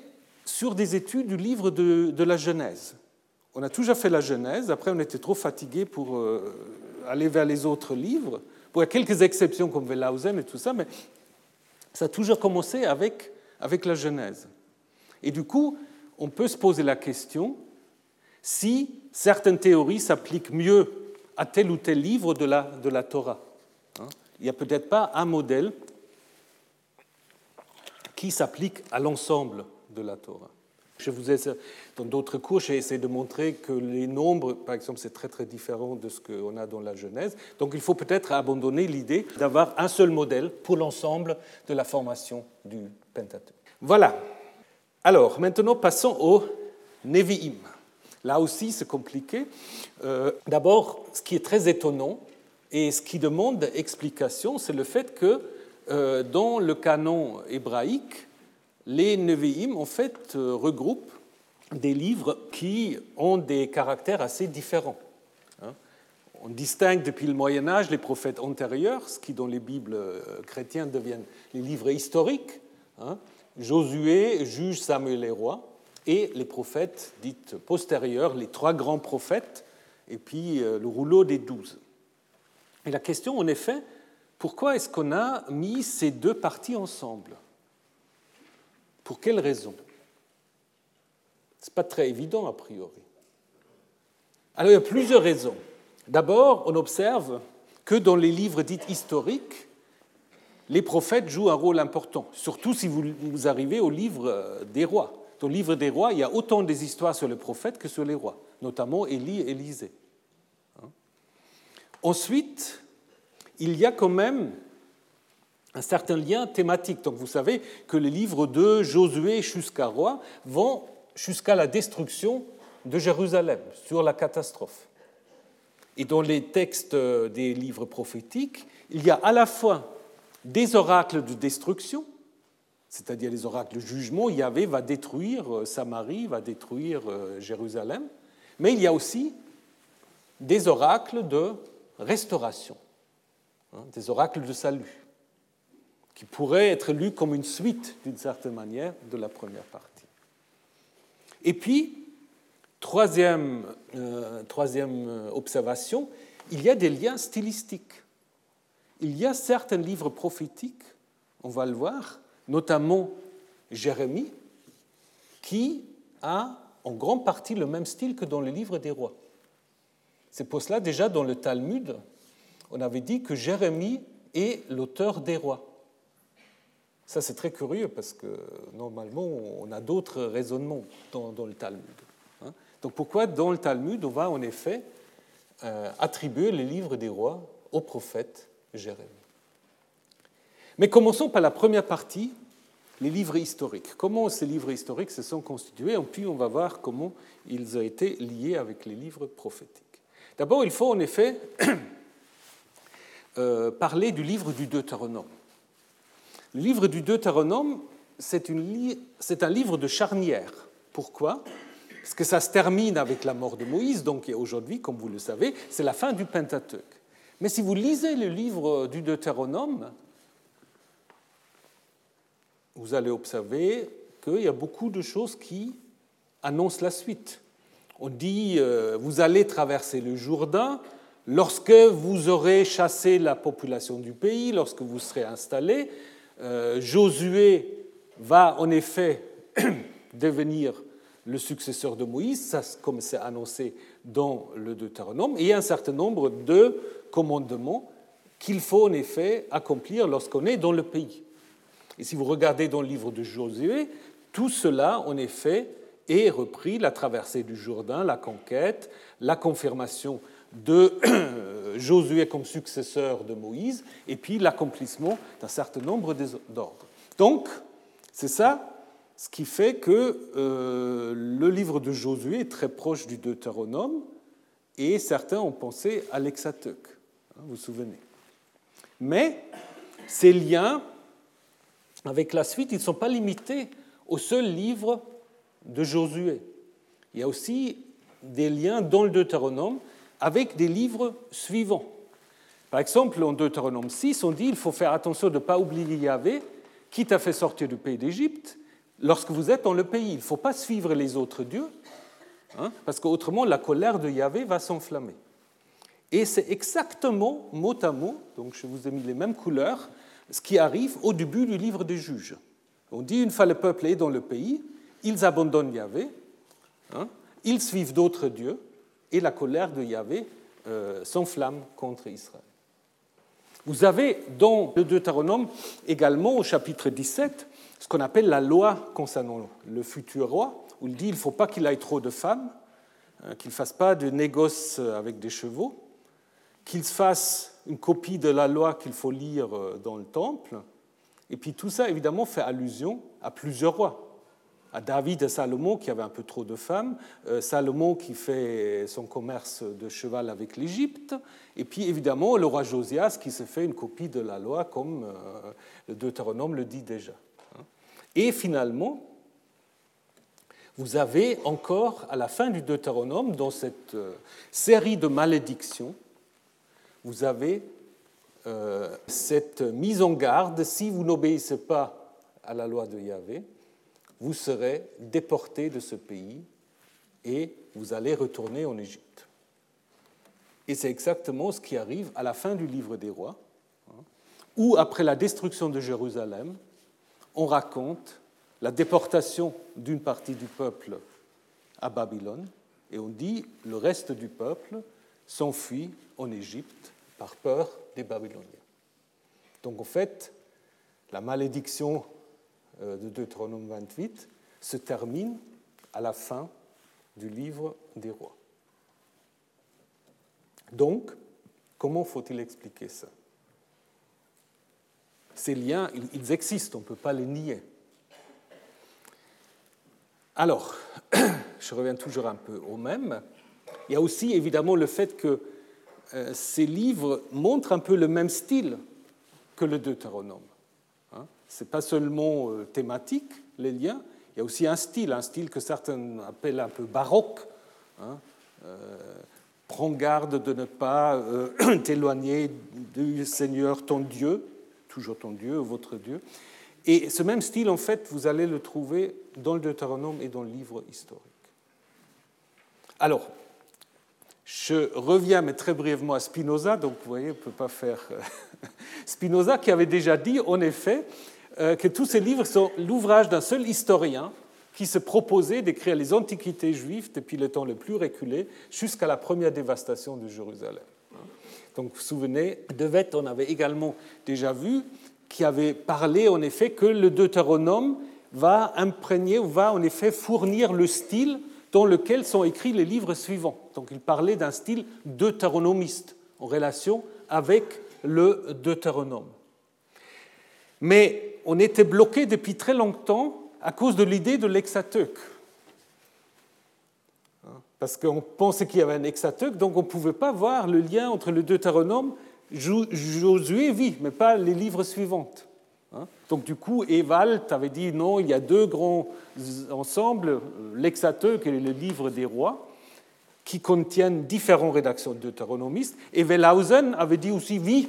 sur des études du livre de, la Genèse. On a toujours fait la Genèse, après on était trop fatigué pour euh, aller vers les autres livres. il y a quelques exceptions comme Wellhausen et tout ça, mais ça a toujours commencé avec, avec la Genèse. Et du coup, on peut se poser la question si certaines théories s'appliquent mieux à tel ou tel livre de la, de la Torah. Il n'y a peut-être pas un modèle qui s'applique à l'ensemble de la Torah. Je vous ai, dans d'autres cours, j'ai essayé de montrer que les nombres, par exemple, c'est très très différent de ce qu'on a dans la Genèse. Donc il faut peut-être abandonner l'idée d'avoir un seul modèle pour l'ensemble de la formation du Pentateuque. Voilà. Alors maintenant passons au Nevi'im. Là aussi, c'est compliqué. Euh, d'abord, ce qui est très étonnant et ce qui demande explication, c'est le fait que euh, dans le canon hébraïque, les Nevi'im, en fait, euh, regroupent des livres qui ont des caractères assez différents. Hein. On distingue depuis le Moyen Âge les prophètes antérieurs, ce qui dans les Bibles euh, chrétiennes deviennent les livres historiques, hein. Josué, Juge, Samuel et Roi, et les prophètes dites postérieurs, les trois grands prophètes, et puis le rouleau des douze. Et la question, en effet, pourquoi est-ce qu'on a mis ces deux parties ensemble? Pour quelle raison? Ce n'est pas très évident a priori. Alors il y a plusieurs raisons. D'abord, on observe que dans les livres dits historiques, les prophètes jouent un rôle important, surtout si vous, arrivez au livre euh, des rois. Dans le livre des rois, il y a autant des histoires sur les prophètes que sur les rois, notamment Élie et Élisée. Ensuite, il y a quand même un certain lien thématique. Donc vous savez que les livres de Josué jusqu'à roi vont jusqu'à la destruction de Jérusalem, sur la catastrophe. Et dans les textes des livres prophétiques, il y a à la fois des oracles de destruction, c'est-à-dire les oracles de jugement, Yahvé va détruire euh, Samarie, va détruire euh, Jérusalem, mais il y a aussi des oracles de restauration, hein, des oracles de salut, qui pourraient être lus comme une suite, d'une certaine manière, de la première partie. Et puis, troisième, euh, troisième observation, il y a des liens stylistiques il y a certains livres prophétiques, on va le voir, notamment Jérémie, qui a en grande partie le même style que dans le livre des rois. C'est pour cela, déjà dans le Talmud, on avait dit que Jérémie est l'auteur des rois. Ça, c'est très curieux parce que normalement, on a d'autres raisonnements dans, le Talmud. Hein. Donc pourquoi dans le Talmud, on va en effet euh, attribuer les livres des rois aux prophètes Jérémie? Mais commençons par la première partie, les livres historiques. Comment ces livres historiques se sont constitués, et puis on va voir comment ils ont été liés avec les livres prophétiques. D'abord, il faut en effet (clears throat) euh, parler du livre du Deutéronome. Le livre du Deutéronome, c'est un livre de charnière. Pourquoi? Parce que ça se termine avec la mort de Moïse, donc aujourd'hui, comme vous le savez, c'est la fin du Pentateuque. Mais si vous lisez le livre du Deutéronome, vous allez observer qu'il y a beaucoup de choses qui annoncent la suite. On dit, euh, vous allez traverser le Jourdain lorsque vous aurez chassé la population du pays, lorsque vous serez installé. Euh, Josué va en effet (clears throat) devenir le successeur de Moïse, comme c'est annoncé dans le Deutéronome, et il y a un certain nombre de commandements qu'il faut en effet accomplir lorsqu'on est dans le pays. Et si vous regardez dans le livre de Josué, tout cela, en effet, est repris, la traversée du Jourdain, la conquête, la confirmation de (clears throat) Josué comme successeur de Moïse, et puis l'accomplissement d'un certain nombre d'ordres. Donc, c'est ça ce qui fait que euh, le livre de Josué est très proche du Deutéronome, et certains ont pensé à l'Hexateuque. Hein, vous vous souvenez. Mais ces liens avec la suite, ils ne sont pas limités au seul livre de Josué. Il y a aussi des liens dans le Deutéronome avec des livres suivants. Par exemple, en Deutéronome 6, on dit qu'il faut faire attention de ne pas oublier Yahvé, qui t'a fait sortir du pays d'Égypte, lorsque vous êtes dans le pays. Il ne faut pas suivre les autres dieux, hein, parce qu'autrement la colère de Yahvé va s'enflammer. Et c'est exactement mot à mot, donc je vous ai mis les mêmes couleurs, ce qui arrive au début du livre des juges. On dit une fois le peuple est dans le pays, ils abandonnent Yahvé, hein, ils suivent d'autres dieux, et la colère de Yahvé euh, s'enflamme contre Israël. Vous avez dans le Deutéronome également au chapitre 17 ce qu'on appelle la loi concernant le futur roi, où il dit qu'il ne faut pas qu'il ait trop de femmes, hein, qu'il ne fasse pas de négoce avec des chevaux, qu'il fasse une copie de la loi qu'il faut lire euh, dans le temple. Et puis tout ça, évidemment, fait allusion à plusieurs rois. À David et Salomon qui avaient un peu trop de femmes, euh, Salomon qui fait son commerce de cheval avec l'Égypte, et puis évidemment le roi Josias qui se fait une copie de la loi comme euh, le Deutéronome le dit déjà. Et finalement, vous avez encore à la fin du Deutéronome, dans cette série de malédictions, vous avez euh, cette mise en garde, si vous n'obéissez pas à la loi de Yahvé, vous serez déporté de ce pays et vous allez retourner en Égypte. Et c'est exactement ce qui arrive à la fin du livre des rois, hein, où après la destruction de Jérusalem, on raconte la déportation d'une partie du peuple à Babylone, et on dit le reste du peuple s'enfuit en Égypte par peur des Babyloniens. Donc en fait, la malédiction de Deutéronome 28 se termine à la fin du livre des rois. Donc, comment faut-il expliquer ça? Ces liens, ils existent, on ne peut pas les nier. Alors, (coughs) je reviens toujours un peu au même. Il y a aussi évidemment le fait que euh, ces livres montrent un peu le même style que le Deutéronome. Ce n'est pas seulement euh, thématique, les liens, il y a aussi un style, un style que certains appellent un peu baroque. Hein. Euh, prends garde de ne pas (clears throat) t'éloigner du Seigneur ton Dieu, toujours ton Dieu, votre Dieu. Et ce même style, en fait, vous allez le trouver dans le Deutéronome et dans le livre historique. Alors, je reviens, mais très brièvement, à Spinoza. Donc, vous voyez, on ne peut pas faire. Euh, (laughs) Spinoza qui avait déjà dit, en effet, euh, que tous ces livres sont l'ouvrage d'un seul historien qui se proposait d'écrire les antiquités juives depuis le temps le plus reculé jusqu'à la première dévastation de Jérusalem. Donc, vous vous souvenez, De on avait également déjà vu, qui avait parlé en effet que le Deutéronome va imprégner ou va en effet fournir le style dans lequel sont écrits les livres suivants. Donc il parlait d'un style deutéronomiste en relation avec le Deutéronome. Mais on était bloqué depuis très longtemps à cause de l'idée de l'exateuque. Parce qu'on pensait qu'il y avait un exateuque, donc on ne pouvait pas voir le lien entre le Deutéronome, Josué, oui, mais pas les livres suivants. Hein? Donc du coup, Ewald avait dit non, il y a deux grands ensembles, l'Exateuque et le Livre des rois, qui contiennent différentes rédactions deutéronomistes. Et Wellhausen avait dit aussi oui,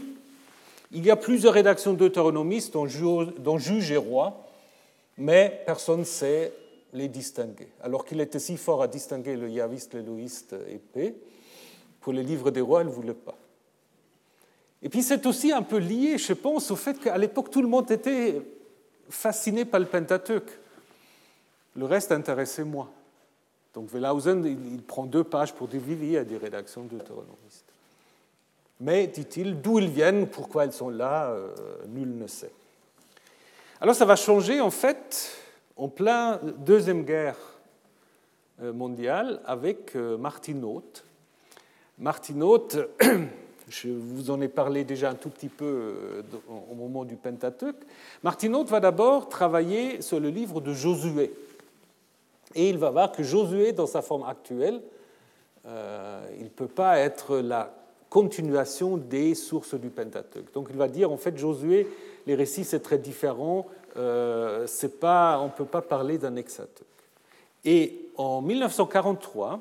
il y a plusieurs rédactions deutéronomistes dont juge et roi, mais personne ne sait les distinguer. Alors qu'il était si fort à distinguer le yaviste, le louiste et P, pour les livres des rois, il ne voulait pas. Et puis c'est aussi un peu lié, je pense, au fait qu'à l'époque, tout le monde était fasciné par le Pentateuque. Le reste intéressait moins. Donc Wellhausen, il prend deux pages pour oui, à des rédactions deutéronomistes. Mais, dit-il, d'où ils viennent, pourquoi elles sont là, euh, nul ne sait. Alors ça va changer, en fait, en plein Deuxième Guerre euh, mondiale avec euh, Martin Haute. Martin Haute (coughs) Je vous en ai parlé déjà un tout petit peu au moment du Pentateuque. Martin va d'abord travailler sur le livre de Josué. Et il va voir que Josué, dans sa forme actuelle, il ne peut pas être la continuation des sources du Pentateuque. Donc il va dire, en fait, Josué, les récits, c'est très différent, euh, pas, on ne peut pas parler d'un hexateuque. Et en 1943,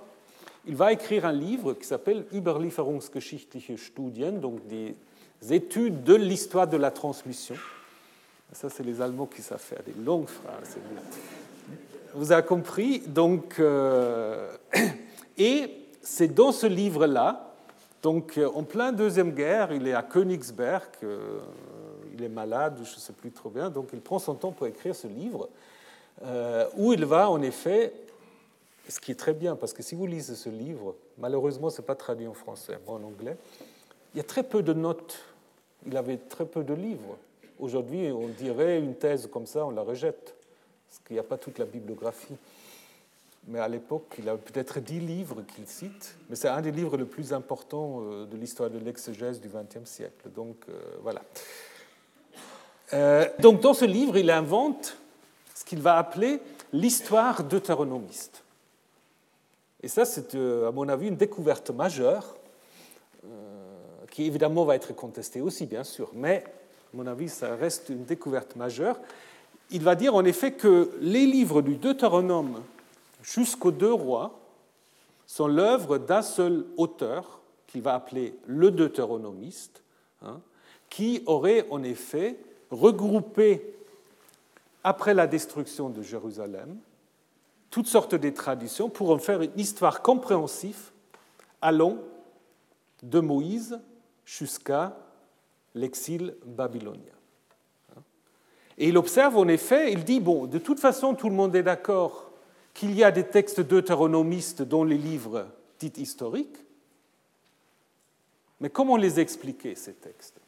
il va écrire un livre qui s'appelle Überlieferungsgeschichtliche Studien, donc des études de l'histoire de la transmission. Ça, c'est les Allemands qui savent faire des longues phrases. Vous avez compris? Donc, euh, (coughs) et c'est dans ce livre-là, donc en plein deuxième guerre, il est à Königsberg, euh, il est malade, je ne sais plus trop bien, donc il prend son temps pour écrire ce livre, euh, où il va en effet ce qui est très bien, parce que si vous lisez ce livre, malheureusement, ce n'est pas traduit en français, en anglais, il y a très peu de notes. Il avait très peu de livres. Aujourd'hui, on dirait une thèse comme ça, on la rejette, parce qu'il n'y a pas toute la bibliographie. Mais à l'époque, il a peut-être dix livres qu'il cite, mais c'est un des livres les plus importants euh, de l'histoire de l'exégèse du XXe siècle. Donc, euh, voilà. Euh, donc, dans ce livre, il invente ce qu'il va appeler l'histoire deutéronomiste. Et ça, c'est à mon avis une découverte majeure, qui évidemment va être contestée aussi, bien sûr, mais à mon avis, ça reste une découverte majeure. Il va dire en effet que les livres du Deutéronome jusqu'aux deux rois sont l'œuvre d'un seul auteur, qu'il va appeler le deutéronomiste, hein, qui aurait en effet regroupé, après la destruction de Jérusalem, toutes sortes de traditions pour en faire une histoire compréhensive allant de Moïse jusqu'à l'exil babylonien. Et il observe en effet, il dit, bon, de toute façon, tout le monde est d'accord qu'il y a des textes deutéronomistes dans les livres dits historiques, mais comment les expliquer, ces textes?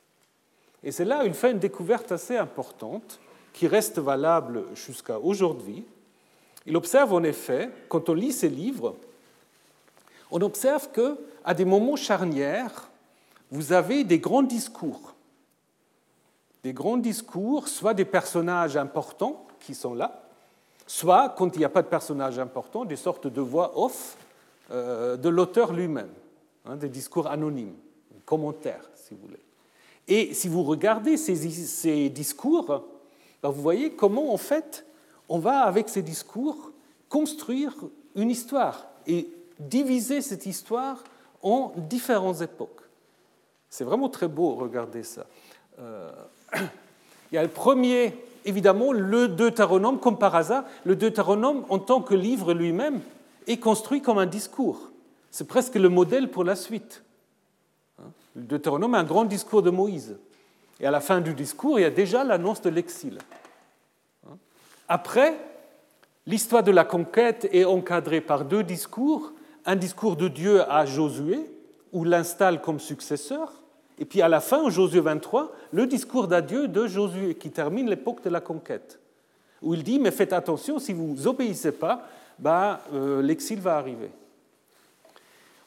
Et c'est là qu'il fait une découverte assez importante qui reste valable jusqu'à aujourd'hui. Il observe en effet, quand on lit ses livres, on observe qu'à des moments charnières, vous avez des grands discours. Des grands discours, soit des personnages importants qui sont là, soit, quand il n'y a pas de personnages importants, des sortes de voix off euh, de l'auteur lui-même, hein, des discours anonymes, commentaires, si vous voulez. Et si vous regardez ces, discours, ben, vous voyez comment, en fait, on va, avec ces discours, construire une histoire et diviser cette histoire en différentes époques. C'est vraiment très beau, regarder ça. Euh, (clears throat) il y a le premier, évidemment, le Deutéronome, comme par hasard. Le Deutéronome, en tant que livre lui-même, est construit comme un discours. C'est presque le modèle pour la suite. Le Deutéronome est un grand discours de Moïse. Et à la fin du discours, il y a déjà l'annonce de l'exil. Après, l'histoire de la conquête est encadrée par deux discours. Un discours de Dieu à Josué, où l'installe comme successeur, et puis à la fin, en Josué 23, le discours d'adieu de Josué, qui termine l'époque de la conquête, où il dit, mais faites attention, si vous n'obéissez pas, bah, euh, l'exil va arriver.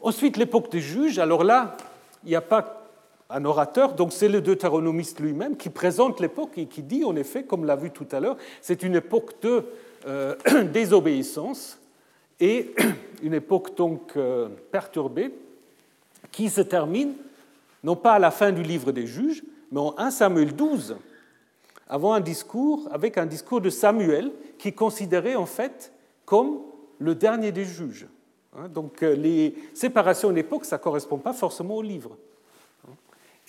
Ensuite, l'époque des juges, alors là, il n'y a pas un orateur, donc c'est le deutéronomiste lui-même qui présente l'époque et qui dit, en effet, comme l'a vu tout à l'heure, c'est une époque de euh, (clears throat) désobéissance et (clears throat) une époque donc euh, perturbée qui se termine non pas à la fin du livre des juges, mais en 1 Samuel 12, avant un discours, avec un discours de Samuel, qui est considéré en fait comme le dernier des juges. Hein, donc euh, les séparations d'époque, ça ne correspond pas forcément au livre.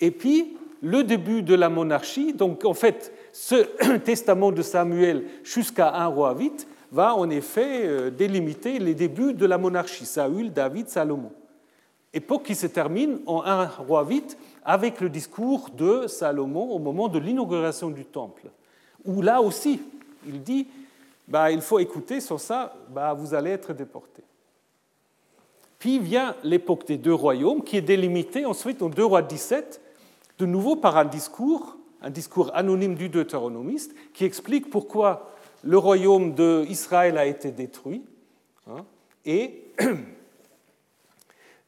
Et puis, le début de la monarchie, donc en fait, ce (clears throat) testament de Samuel jusqu'à un roi vite va en effet euh, délimiter les débuts de la monarchie, Saül, David, Salomon époque qui se termine en un roi vite avec le discours de Salomon au moment de l'inauguration du temple, où là aussi, il dit, bah, il faut écouter, sans ça, bah, vous allez être déportés. Puis vient l'époque des deux royaumes, qui est délimitée ensuite en deux rois 17, de nouveau par un discours, un discours anonyme du deutéronomiste, qui explique pourquoi le royaume d'Israël a été détruit, hein, et (clears throat)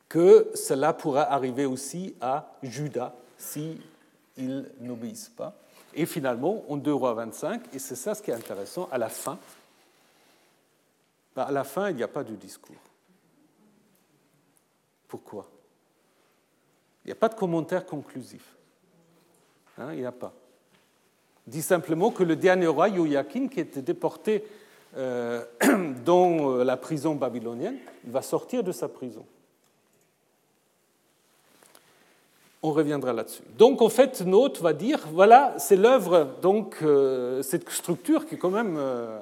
que cela pourra arriver aussi à Judas s'il si n'obéissent pas. Et finalement, en 2 rois 25, et c'est ça ce qui est intéressant, à la fin, bah, à la fin, il n'y a pas de discours. Pourquoi? Il n'y a pas de commentaire conclusif. Hein, il n'y a pas. Il dit simplement que le dernier roi, Joachim, qui était déporté euh, (clears throat) dans euh, la prison babylonienne, va sortir de sa prison. On reviendra là-dessus. Donc, en fait, Note va dire voilà, c'est l'œuvre, donc, euh, cette structure qui est quand même euh,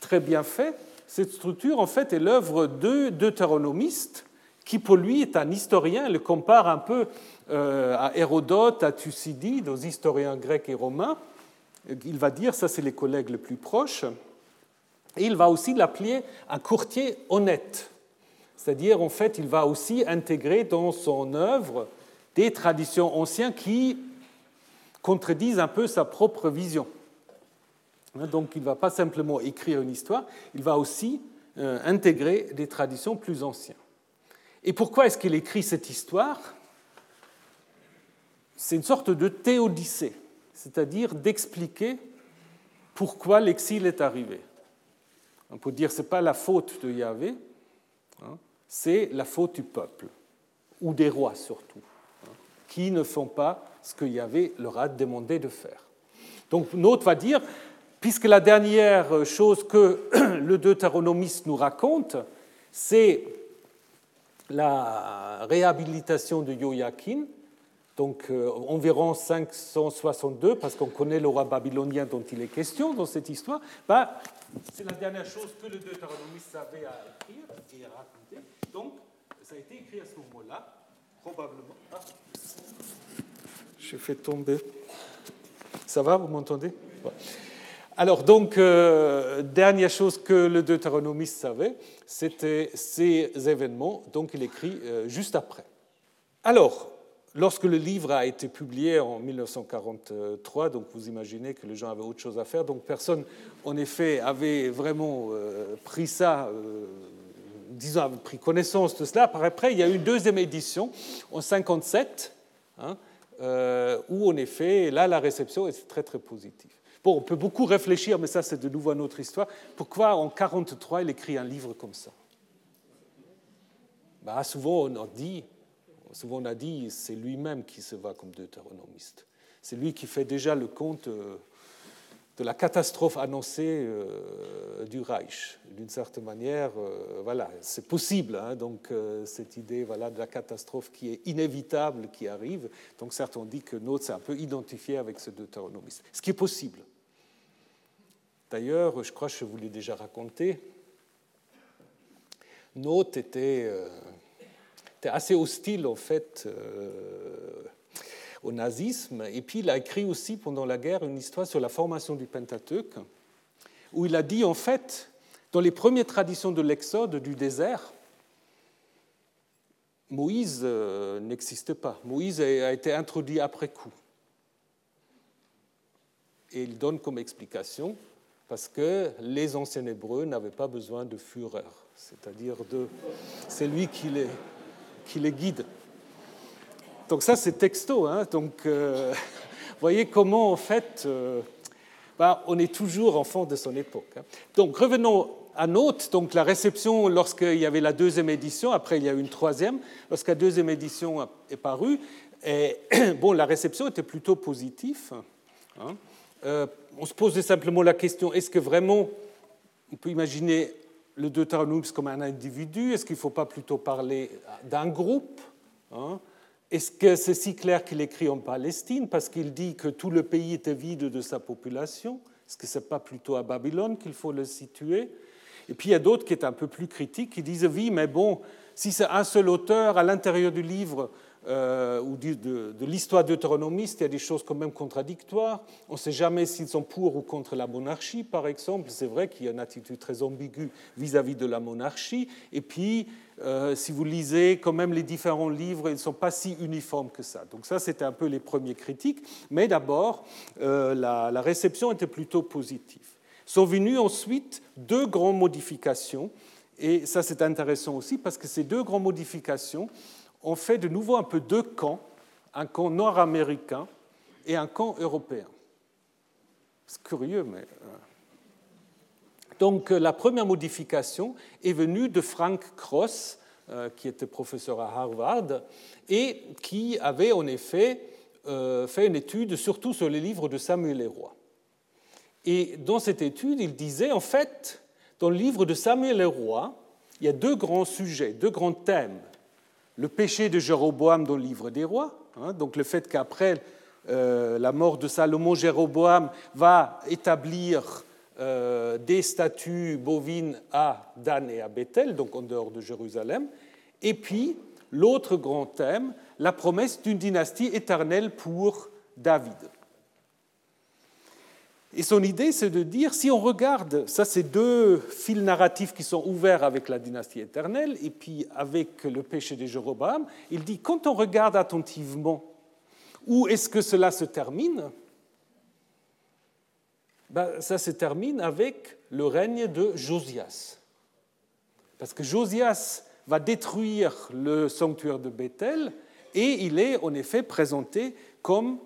très bien faite. Cette structure, en fait, est l'œuvre de deutéronomistes qui, pour lui, est un historien. Il le compare un peu euh, à Hérodote, à Thucydide, aux historiens grecs et romains. Il va dire ça, c'est les collègues les plus proches. Et il va aussi l'appeler un courtier honnête. C'est-à-dire, en fait, il va aussi intégrer dans son œuvre des traditions anciennes qui contredisent un peu sa propre vision. Donc il ne va pas simplement écrire une histoire, il va aussi euh, intégrer des traditions plus anciennes. Et pourquoi est-ce qu'il écrit cette histoire? C'est une sorte de théodicée, c'est-à-dire d'expliquer pourquoi l'exil est arrivé. On peut dire que ce n'est pas la faute de Yahvé, hein, c'est la faute du peuple, ou des rois surtout qui ne font pas ce que Yahvé leur a demandé de faire. Donc Note va dire, puisque la dernière chose que (clears throat) le deutéronomiste nous raconte, c'est la réhabilitation de Joachim, donc euh, environ 562, parce qu'on connaît le roi babylonien dont il est question dans cette histoire, bah, c'est la dernière chose que le deutéronomiste savait à écrire et à raconter. Donc, ça a été écrit à ce moment-là, probablement. Ah. Je fais tomber. Ça va, vous m'entendez? Alors, donc, euh, dernière chose que le deutéronomiste savait, c'était ces événements, donc il écrit euh, juste après. Alors, lorsque le livre a été publié en 1943, donc vous imaginez que les gens avaient autre chose à faire, donc personne, en effet, avait vraiment euh, pris ça, disons, avait pris connaissance de cela. Après, il y a eu une deuxième édition en 57, hein, euh, où en effet, là, la réception est très très positive. Bon, on peut beaucoup réfléchir, mais ça, c'est de nouveau une autre histoire. Pourquoi en 43 il écrit un livre comme ça? Bah, Souvent, on a dit, souvent on a dit, c'est lui-même qui se voit comme deutéronomiste. C'est lui qui fait déjà le compte euh, de la catastrophe annoncée euh, du Reich. D'une certaine manière, euh, voilà, c'est possible. Hein, donc cette idée, voilà, de la catastrophe qui est inévitable, qui arrive. Donc certains ont dit que Note s'est un peu identifié avec ce deutéronomiste, ce qui est possible. D'ailleurs, je crois que je vous l'ai déjà raconté. Note était assez hostile en fait euh, au nazisme. Et puis il a écrit aussi pendant la guerre une histoire sur la formation du Pentateuque, où il a dit en fait, dans les premières traditions de l'Exode du désert, Moïse euh, n'existe pas. Moïse a été introduit après coup. Et il donne comme explication parce que les anciens Hébreux n'avaient pas besoin de Führer, c'est-à-dire de c'est lui qui les qui les guide. Donc ça, c'est texto. Hein. Donc, euh, (laughs) voyez comment, en fait, euh, bah, on est toujours enfant de son époque. Hein. Donc, revenons à Note. Donc, la réception, lorsqu'il y avait la deuxième édition, après il y a eu une troisième, lorsque la deuxième édition est parue, (clears throat) bon, la réception était plutôt positive. Hein. Euh, on se posait simplement la question, est-ce que vraiment, on peut imaginer le Deutéronome comme un individu? Est-ce qu'il ne faut pas plutôt parler d'un groupe hein? Est-ce que c'est si clair qu'il écrit en Palestine parce qu'il dit que tout le pays était vide de sa population? Est-ce que ce n'est pas plutôt à Babylone qu'il faut le situer? Et puis il y a d'autres qui sont un peu plus critiques, qui disent oui, mais bon, si c'est un seul auteur à l'intérieur du livre, euh, ou de, de, l'histoire deutéronomiste, il y a des choses quand même contradictoires. On ne sait jamais s'ils sont pour ou contre la monarchie, par exemple. C'est vrai qu'il y a une attitude très ambiguë vis-à-vis de la monarchie. Et puis, euh, si vous lisez quand même les différents livres, ils ne sont pas si uniformes que ça. Donc ça, c'était un peu les premiers critiques. Mais d'abord, euh, la, la réception était plutôt positive. Sont venues ensuite deux grandes modifications. Et ça, c'est intéressant aussi parce que ces deux grandes modifications on fait de nouveau un peu deux camps, un camp nord-américain et un camp européen. C'est curieux, mais. Euh. Donc la première modification est venue de Frank Cross, euh, qui était professeur à Harvard, et qui avait en effet euh, fait une étude surtout sur les livres de Samuel Roi. Et dans cette étude, il disait, en fait, dans le livre de Samuel Roi, il y a deux grands sujets, deux grands thèmes le péché de Jéroboam dans le livre des rois, hein, donc le fait qu'après euh, la mort de Salomon, Jéroboam va établir euh, des statues bovines à Dan et à Bethel, donc en dehors de Jérusalem, et puis l'autre grand thème, la promesse d'une dynastie éternelle pour David. Et son idée, c'est de dire, si on regarde, ça c'est deux fils narratifs qui sont ouverts avec la dynastie éternelle et puis avec le péché de Jéroboam, il dit, quand on regarde attentivement où est-ce que cela se termine, ben, ça se termine avec le règne de Josias. Parce que Josias va détruire le sanctuaire de Bethel et il est en effet présenté comme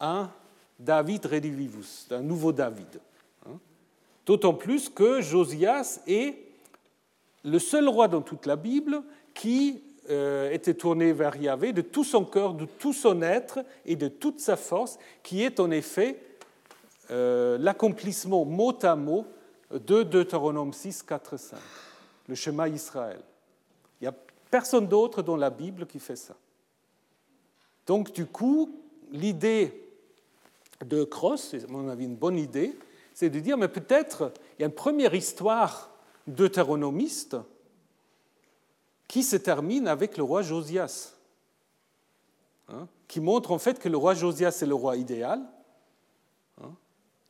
un David redivivus, un nouveau David. Hein. D'autant plus que Josias est le seul roi dans toute la Bible qui euh, était tourné vers Yahvé de tout son cœur, de tout son être et de toute sa force, qui est en effet euh, l'accomplissement mot à mot de Deutéronome 6, 4, 5, le schéma Israël. Il n'y a personne d'autre dans la Bible qui fait ça. Donc du coup, l'idée de Cross, c'est à mon avis une bonne idée, c'est de dire, mais peut-être il y a une première histoire deutéronomiste qui se termine avec le roi Josias, hein, qui montre en fait que le roi Josias est le roi idéal hein,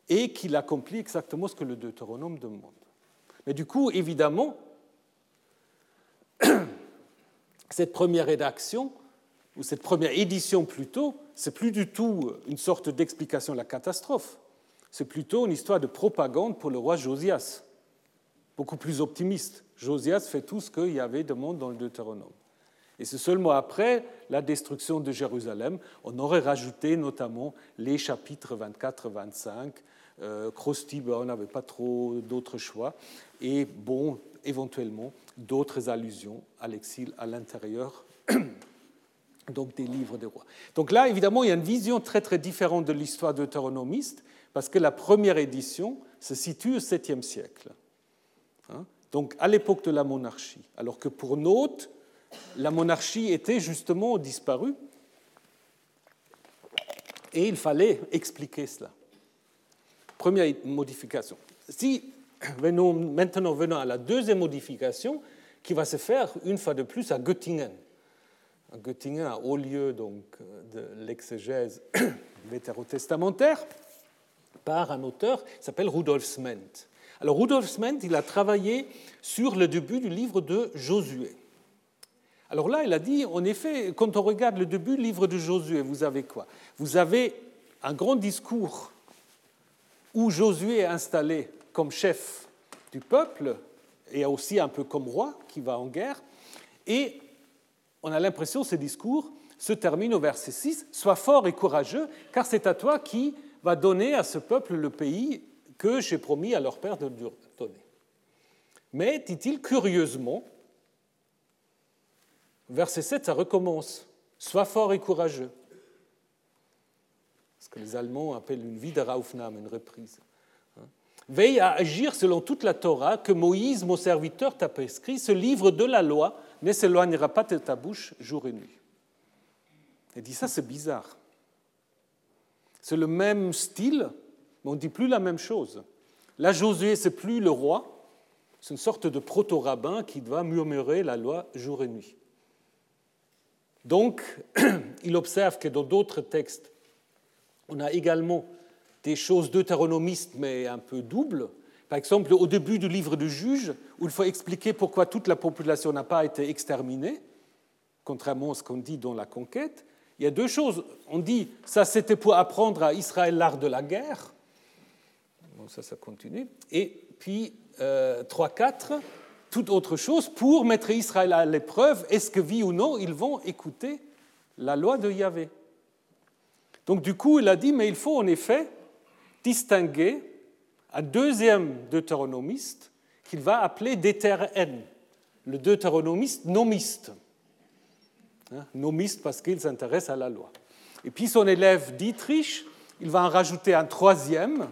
et qu'il accomplit exactement ce que le Deutéronome demande. Mais du coup, évidemment, (clears throat) cette première rédaction ou cette première édition plutôt, c'est plus du tout une sorte d'explication de la catastrophe. C'est plutôt une histoire de propagande pour le roi Josias, beaucoup plus optimiste. Josias fait tout ce qu'il y avait de monde dans le Deutéronome. Et c'est seulement après la destruction de Jérusalem, on aurait rajouté notamment les chapitres 24-25. Euh, on n'avait pas trop d'autres choix. Et bon, éventuellement, d'autres allusions à l'exil à l'intérieur (clears throat) donc des livres des rois. Donc là, évidemment, il y a une vision très très différente de l'histoire deutéronomiste, parce que la première édition se situe au 7e siècle, hein. donc à l'époque de la monarchie, alors que pour Note, la monarchie était justement disparue, et il fallait expliquer cela. Première modification. Si maintenant venons à la deuxième modification, qui va se faire une fois de plus à Göttingen. Göttingen, a haut lieu donc, de l'exégèse (coughs) vétérotestamentaire, par un auteur qui s'appelle Rudolf Sment. Alors Rudolf Sment, il a travaillé sur le début du livre de Josué. Alors là, il a dit, en effet, quand on regarde le début du livre de Josué, vous avez quoi? Vous avez un grand discours où Josué est installé comme chef du peuple et aussi un peu comme roi qui va en guerre. Et on a l'impression que ce discours se termine au verset 6, Sois fort et courageux, car c'est à toi qui va donner à ce peuple le pays que j'ai promis à leur père de lui donner. Mais, dit-il curieusement, verset 7, ça recommence. Sois fort et courageux. Ce que les Allemands appellent une Wiederaufnahme, une reprise. Veille à agir selon toute la Torah que Moïse, mon serviteur, t'a prescrit. Ce livre de la loi ne s'éloignera pas de ta bouche jour et nuit. Il dit ça, c'est bizarre. C'est le même style, mais on ne dit plus la même chose. Là, Josué, c'est plus le roi, c'est une sorte de proto-rabbin qui doit murmurer la loi jour et nuit. Donc, (clears throat) il observe que dans d'autres textes, on a également des choses deutéronomistes, mais un peu doubles. Par exemple, au début du livre du juge, où il faut expliquer pourquoi toute la population n'a pas été exterminée, contrairement à ce qu'on dit dans la conquête, il y a deux choses. On dit, ça c'était pour apprendre à Israël l'art de la guerre. Bon, ça, ça continue. Et puis, euh, 3-4, toute autre chose, pour mettre Israël à l'épreuve, est-ce que, oui ou non, ils vont écouter la loi de Yahvé Donc, du coup, il a dit, mais il faut en effet distinguer un deuxième deutéronomiste qu'il va appeler N, le deutéronomiste nomiste. Hein, nomiste parce qu'il s'intéresse à la loi. Et puis son élève Dietrich, il va en rajouter un troisième,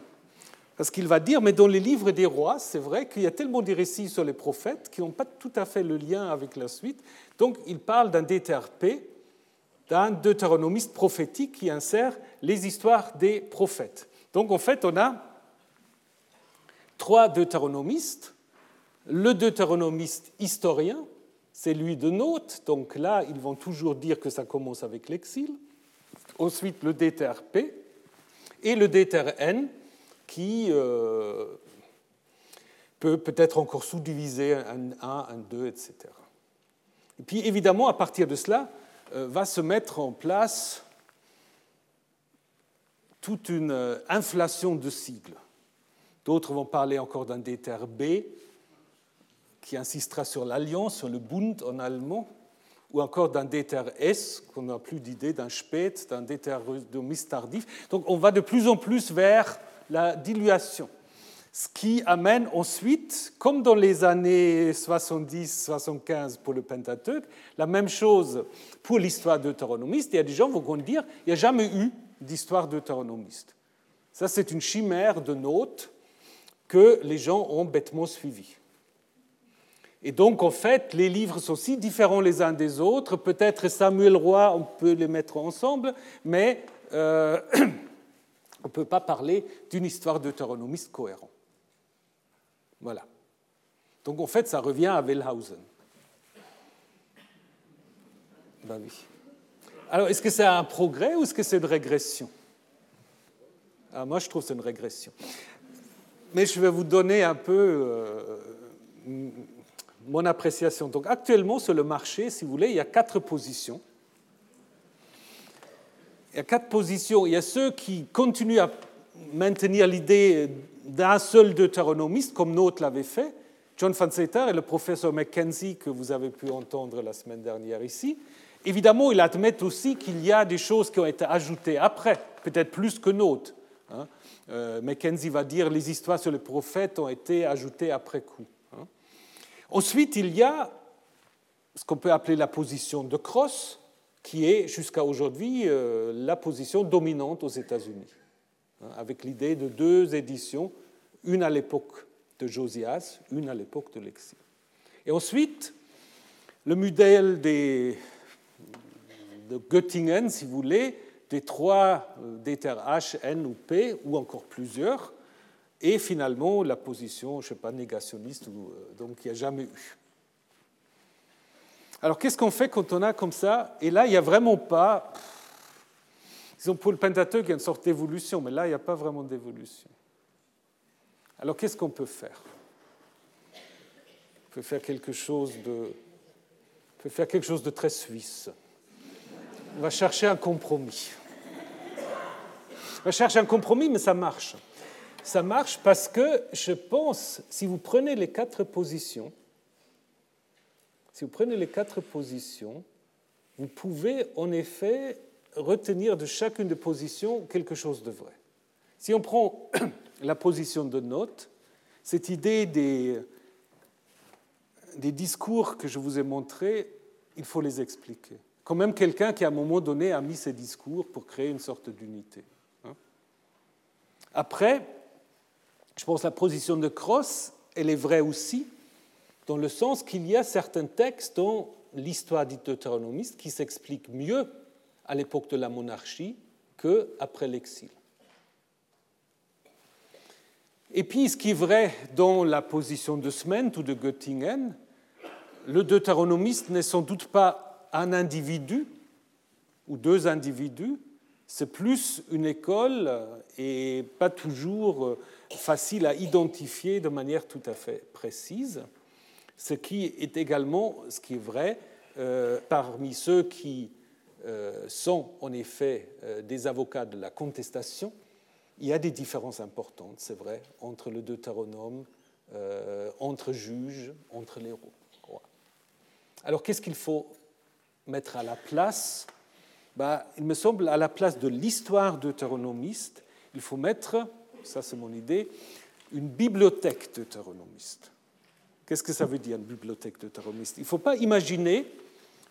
parce qu'il va dire, mais dans les livres des rois, c'est vrai qu'il y a tellement de récits sur les prophètes qui n'ont pas tout à fait le lien avec la suite. Donc il parle d'un DTRP, d'un deutéronomiste prophétique qui insère les histoires des prophètes. Donc en fait, on a trois deutéronomistes. Le deutéronomiste historien, c'est lui de Note, donc là, ils vont toujours dire que ça commence avec l'exil. Ensuite, le DTRP et le DTRN, qui euh, peut peut-être encore sous-diviser un 1, un 2, etc. Et puis, évidemment, à partir de cela, euh, va se mettre en place toute une euh, inflation de sigles. D'autres vont parler encore d'un DTRB, qui insistera sur l'alliance, sur le Bund en allemand, ou encore d'un déter S, qu'on n'a plus d'idée, d'un Spät, d'un déter tardif. Donc on va de plus en plus vers la dilution. Ce qui amène ensuite, comme dans les années 70-75 pour le Pentateuque, la même chose pour l'histoire deutéronomiste. Il y a des gens qui vont dire il n'y a jamais eu d'histoire deutéronomiste. Ça, c'est une chimère de notes que les gens ont bêtement suivie. Et donc, en fait, les livres sont si différents les uns des autres. Peut-être Samuel Roy, on peut les mettre ensemble, mais euh, (clears throat) on ne peut pas parler d'une histoire deutéronomiste cohérente. Voilà. Donc, en fait, ça revient à Wellhausen. Ben oui. Alors, est-ce que c'est un progrès ou est-ce que c'est une régression? Ah, Moi, je trouve que c'est une régression. Mais je vais vous donner un peu euh, mon appréciation. Donc actuellement, sur le marché, si vous voulez, il y a quatre positions. il y a quatre positions. Il y a ceux qui continuent à maintenir l'idée d'un seul deutéronomiste, comme Note l'avait fait. John Van Zetter et le professeur Mackenzie, que vous avez pu entendre la semaine dernière ici. Évidemment, ils admettent aussi qu'il y a des choses qui ont été ajoutées après, peut-être plus que Note. Hein. Euh, Mackenzie va dire les histoires sur les prophètes ont été ajoutées après coup. Hein. Ensuite, il y a ce qu'on peut appeler la position de Cross, qui est jusqu'à aujourd'hui euh, la position dominante aux États-Unis, hein, avec l'idée de deux éditions, une à l'époque de Josias, une à l'époque de l'exil. Et ensuite, le modèle des, de Göttingen, si vous voulez, des trois euh, H, N ou P, ou encore plusieurs, et finalement la position, je ne sais pas, négationniste, ou, euh, donc il n'y a jamais eu. Alors qu'est-ce qu'on fait quand on a comme ça? Et là, il n'y a vraiment pas. Disons, pour le Pentateuque, il y a une sorte d'évolution, mais là, il n'y a pas vraiment d'évolution. Alors qu'est-ce qu'on peut faire? On peut faire quelque chose de, on peut faire quelque chose de très suisse. On va chercher un compromis. On va chercher un compromis, mais ça marche. Ça marche parce que je pense, si vous prenez les quatre positions, si vous prenez les quatre positions, vous pouvez en effet retenir de chacune des positions quelque chose de vrai. Si on prend (clears throat) la position de note, cette idée des, des discours que je vous ai montrés, il faut les expliquer. Quand même quelqu'un qui à un moment donné a mis ces discours pour créer une sorte d'unité. Après, je pense que la position de Cross, elle est vraie aussi, dans le sens qu'il y a certains textes dans l'histoire dite deutéronomiste qui s'expliquent mieux à l'époque de la monarchie qu'après l'exil. Et puis, ce qui est vrai dans la position de Sment ou de Göttingen, le deutéronomiste n'est sans doute pas un individu ou deux individus, c'est plus une école et pas toujours facile à identifier de manière tout à fait précise ce qui est également, ce qui est vrai, euh, parmi ceux qui euh, sont en effet euh, des avocats de la contestation, il y a des différences importantes, c'est vrai, entre le Deutéronome, entre juges, entre les rois. Alors qu'est-ce qu'il faut mettre à la place bah, Il me semble, à la place de l'histoire deutéronomiste, il faut mettre, ça c'est mon idée, une bibliothèque deutéronomiste. Qu'est-ce que ça veut dire une bibliothèque deutéronomiste? Il ne faut pas imaginer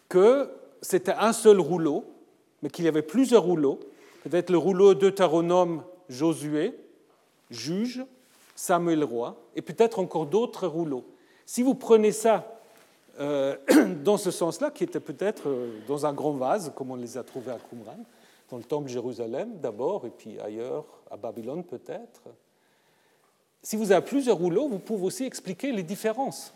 que c'était un seul rouleau, mais qu'il y avait plusieurs rouleaux. Peut-être le rouleau deutéronome Josué, juge, Samuel roi, et peut-être encore d'autres rouleaux. Si vous prenez ça euh, (clears throat) dans ce sens-là, qui était peut-être euh, dans un grand vase, comme on les a trouvés à Qumran, dans le temple de Jérusalem d'abord, et puis ailleurs, à Babylone peut-être, si vous avez plusieurs rouleaux, vous pouvez aussi expliquer les différences.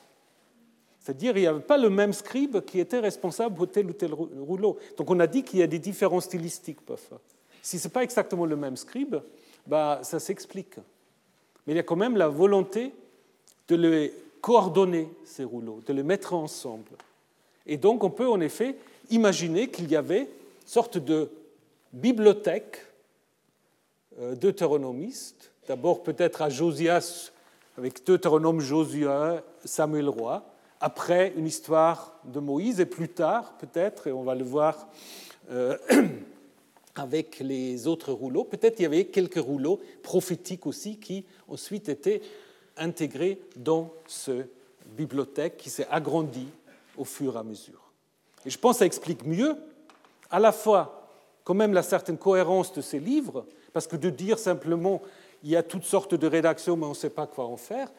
C'est-à-dire qu'il n'y avait pas le même scribe qui était responsable pour tel ou tel rouleau. Donc on a dit qu'il y a des différences stylistiques parfois. Si ce n'est pas exactement le même scribe, bah, ça s'explique. Mais il y a quand même la volonté de les coordonner, ces rouleaux, de les mettre ensemble. Et donc on peut en effet imaginer qu'il y avait une sorte de bibliothèque euh, deutéronomiste. D'abord peut-être à Josias avec Deutéronome Josué, Samuel roi, après une histoire de Moïse, et plus tard peut-être, et on va le voir euh, (clears throat) avec les autres rouleaux, peut-être il y avait quelques rouleaux prophétiques aussi qui ensuite étaient intégrés dans ce bibliothèque qui s'est agrandie au fur et à mesure. Et je pense que ça explique mieux à la fois quand même la certaine cohérence de ces livres, parce que de dire simplement il y a toutes sortes de rédactions, mais on ne sait pas quoi en faire,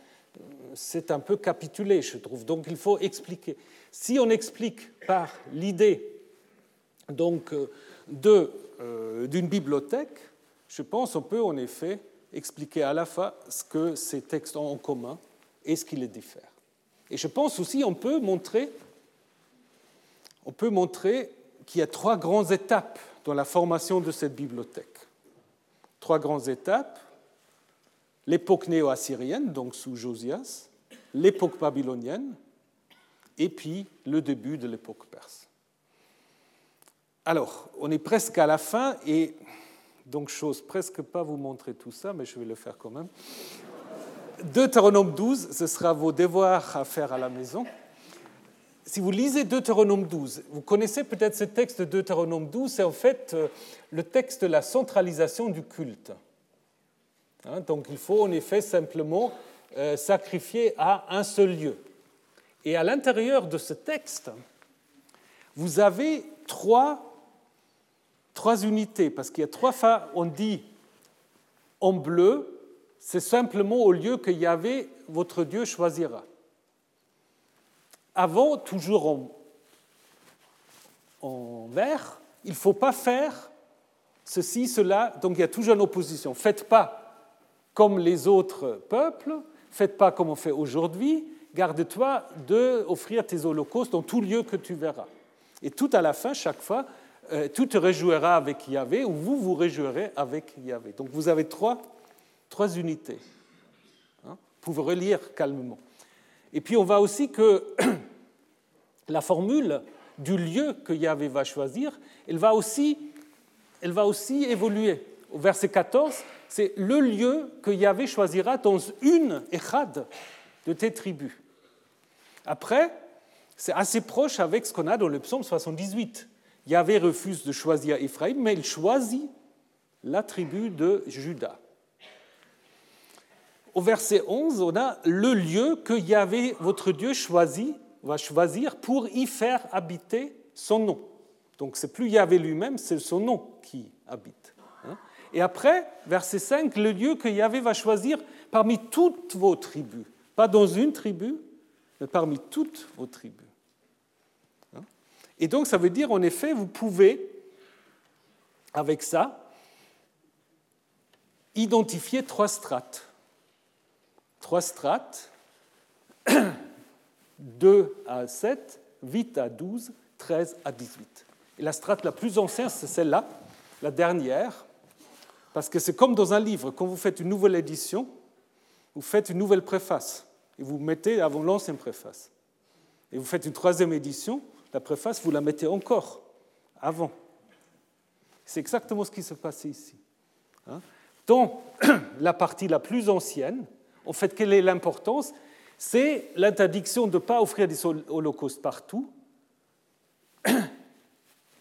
c'est un peu capitulé, je trouve. Donc il faut expliquer. Si on explique par l'idée euh, euh, d'une bibliothèque, je pense qu'on peut en effet expliquer à la fois ce que ces textes ont en commun et ce qui les diffère. Et je pense aussi on peut montrer, on peut montrer qu'il y a trois grandes étapes dans la formation de cette bibliothèque. Trois grandes étapes l'époque néo-assyrienne, donc sous Josias, l'époque babylonienne, et puis le début de l'époque perse. Alors, on est presque à la fin et donc j'ose presque pas vous montrer tout ça, mais je vais le faire quand même. Deutéronome 12, ce sera vos devoirs à faire à la maison. Si vous lisez Deutéronome 12, vous connaissez peut-être ce texte de Deutéronome 12, c'est en fait euh, le texte de la centralisation du culte. Hein, donc il faut en effet simplement euh, sacrifier à un seul lieu. Et à l'intérieur de ce texte, vous avez trois, trois unités, parce qu'il y a trois fois, on dit en bleu, c'est simplement au lieu que Yahvé, votre Dieu, choisira. Avant, toujours en, en vert, il ne faut pas faire ceci, cela, donc il y a toujours une opposition. Faites pas comme les autres peuples, faites pas comme on fait aujourd'hui, garde-toi d'offrir tes holocaustes dans tout lieu que tu verras. Et tout à la fin, chaque fois, euh, tout te réjouira avec Yahvé, ou vous vous réjouirez avec Yahvé. Donc vous avez trois trois unités. Hein, vous pouvez relire calmement. Et puis on voit aussi que (clears throat) la formule du lieu que Yahvé va choisir, elle va aussi, elle va aussi évoluer. Au verset 14, c'est le lieu que Yahvé choisira dans une échad de tes tribus. Après, c'est assez proche avec ce qu'on a dans le psaume 78. Yahvé refuse de choisir Ephraim, mais il choisit la tribu de Juda au verset 11, on a le lieu que Yahvé, votre Dieu, choisit, va choisir pour y faire habiter son nom. Donc c'est plus Yahvé lui-même, c'est son nom qui habite. Hein. Et après, verset 5, le lieu que Yahvé va choisir parmi toutes vos tribus. Pas dans une tribu, mais parmi toutes vos tribus. Et donc ça veut dire, en effet, vous pouvez, avec ça, identifier trois strates trois strates, (clears throat) 2 à 7, 8 à 12, 13 à 18. Et la strate la plus ancienne, c'est celle-là, la dernière, parce que c'est comme dans un livre, quand vous faites une nouvelle édition, vous faites une nouvelle préface, et vous mettez avant l'ancienne préface. Et vous faites une troisième édition, la préface, vous la mettez encore avant. C'est exactement ce qui se passait ici. Hein. Dans (clears throat) la partie la plus ancienne, en fait, quelle est l'importance? C'est l'interdiction de ne pas offrir des holocaustes partout. (clears throat)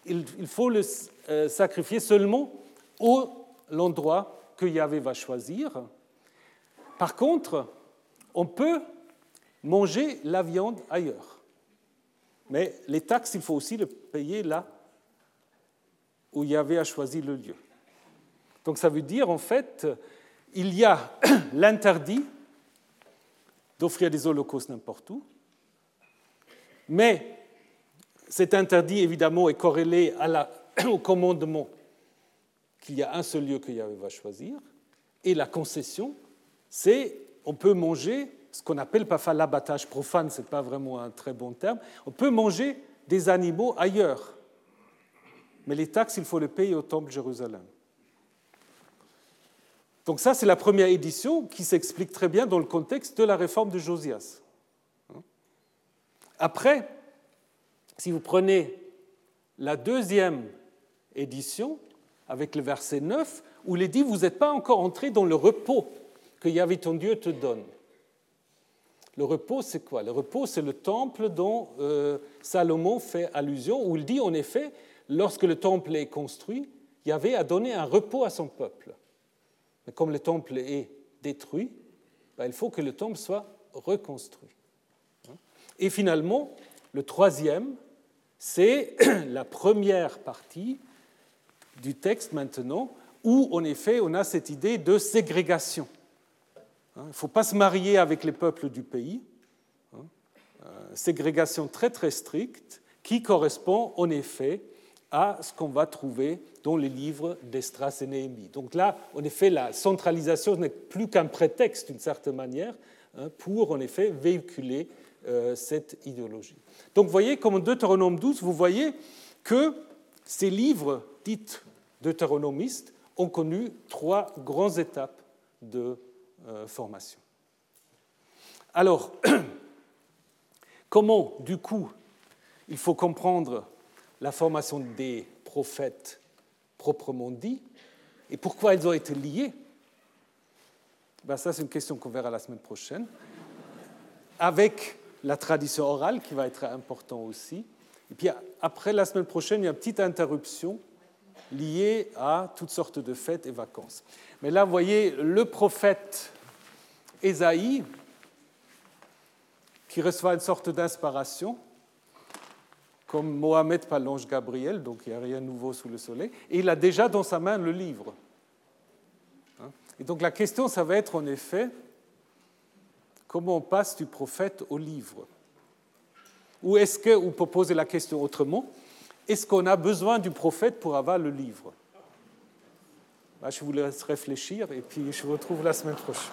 Il faut le euh, sacrifier seulement au l'endroit que Yahvé va choisir. Par contre, on peut manger la viande ailleurs. Mais les taxes, il faut aussi les payer là où Yahvé a choisi le lieu. Donc ça veut dire, en fait, il y a (clears throat) l'interdit d'offrir des holocaustes n'importe où. Mais cet interdit, évidemment, est corrélé (clears throat) au commandement qu'il y a un seul lieu que Yahvé va choisir. Et la concession, c'est on peut manger ce qu'on appelle parfois l'abattage profane, ce n'est pas vraiment un très bon terme, on peut manger des animaux ailleurs. Mais les taxes, il faut les payer au temple de Jérusalem. Donc ça, c'est la première édition qui s'explique très bien dans le contexte de la réforme de Josias. Après, si vous prenez la deuxième édition, avec le verset 9, où il est dit, vous n'êtes pas encore entré dans le repos que Yahvé ton Dieu te donne. Le repos, c'est quoi? Le repos, c'est le temple dont euh, Salomon fait allusion, où il dit en effet, lorsque le temple est construit, Yahvé a donné un repos à son peuple. Mais comme le temple est détruit, ben, il faut que le temple soit reconstruit. Et finalement, le troisième, c'est (clears throat) la première partie du texte maintenant, où en effet on a cette idée de ségrégation. Hein, il ne faut pas se marier avec les peuples du pays. Hein, euh, ségrégation très très stricte qui correspond en effet à ce qu'on va trouver dans les livres d'Estras et Néhémie. Donc là, en effet, la centralisation n'est plus qu'un prétexte, d'une certaine manière, hein, pour en effet véhiculer euh, cette idéologie. Donc vous voyez, comme en Deutéronome 12, vous voyez que ces livres dits deutéronomistes ont connu trois grandes étapes de formation. Alors, (clears throat) comment, du coup, il faut comprendre la formation des prophètes proprement dit, et pourquoi ils ont été liés. Ben ça, c'est une question qu'on verra la semaine prochaine. Avec la tradition orale qui va être important aussi. Et puis après, la semaine prochaine, il y a une petite interruption liée à toutes sortes de fêtes et vacances. Mais là, vous voyez, le prophète Ésaïe, qui reçoit une sorte d'inspiration, comme Mohamed par l'ange Gabriel, donc il n'y a rien de nouveau sous le soleil, et il a déjà dans sa main le livre. Hein? Et donc la question, ça va être en effet, comment on passe du prophète au livre? Ou est-ce que, ou pour poser la question autrement, est-ce qu'on a besoin du prophète pour avoir le livre? Bah, Je vous laisse réfléchir et puis je vous retrouve la semaine prochaine.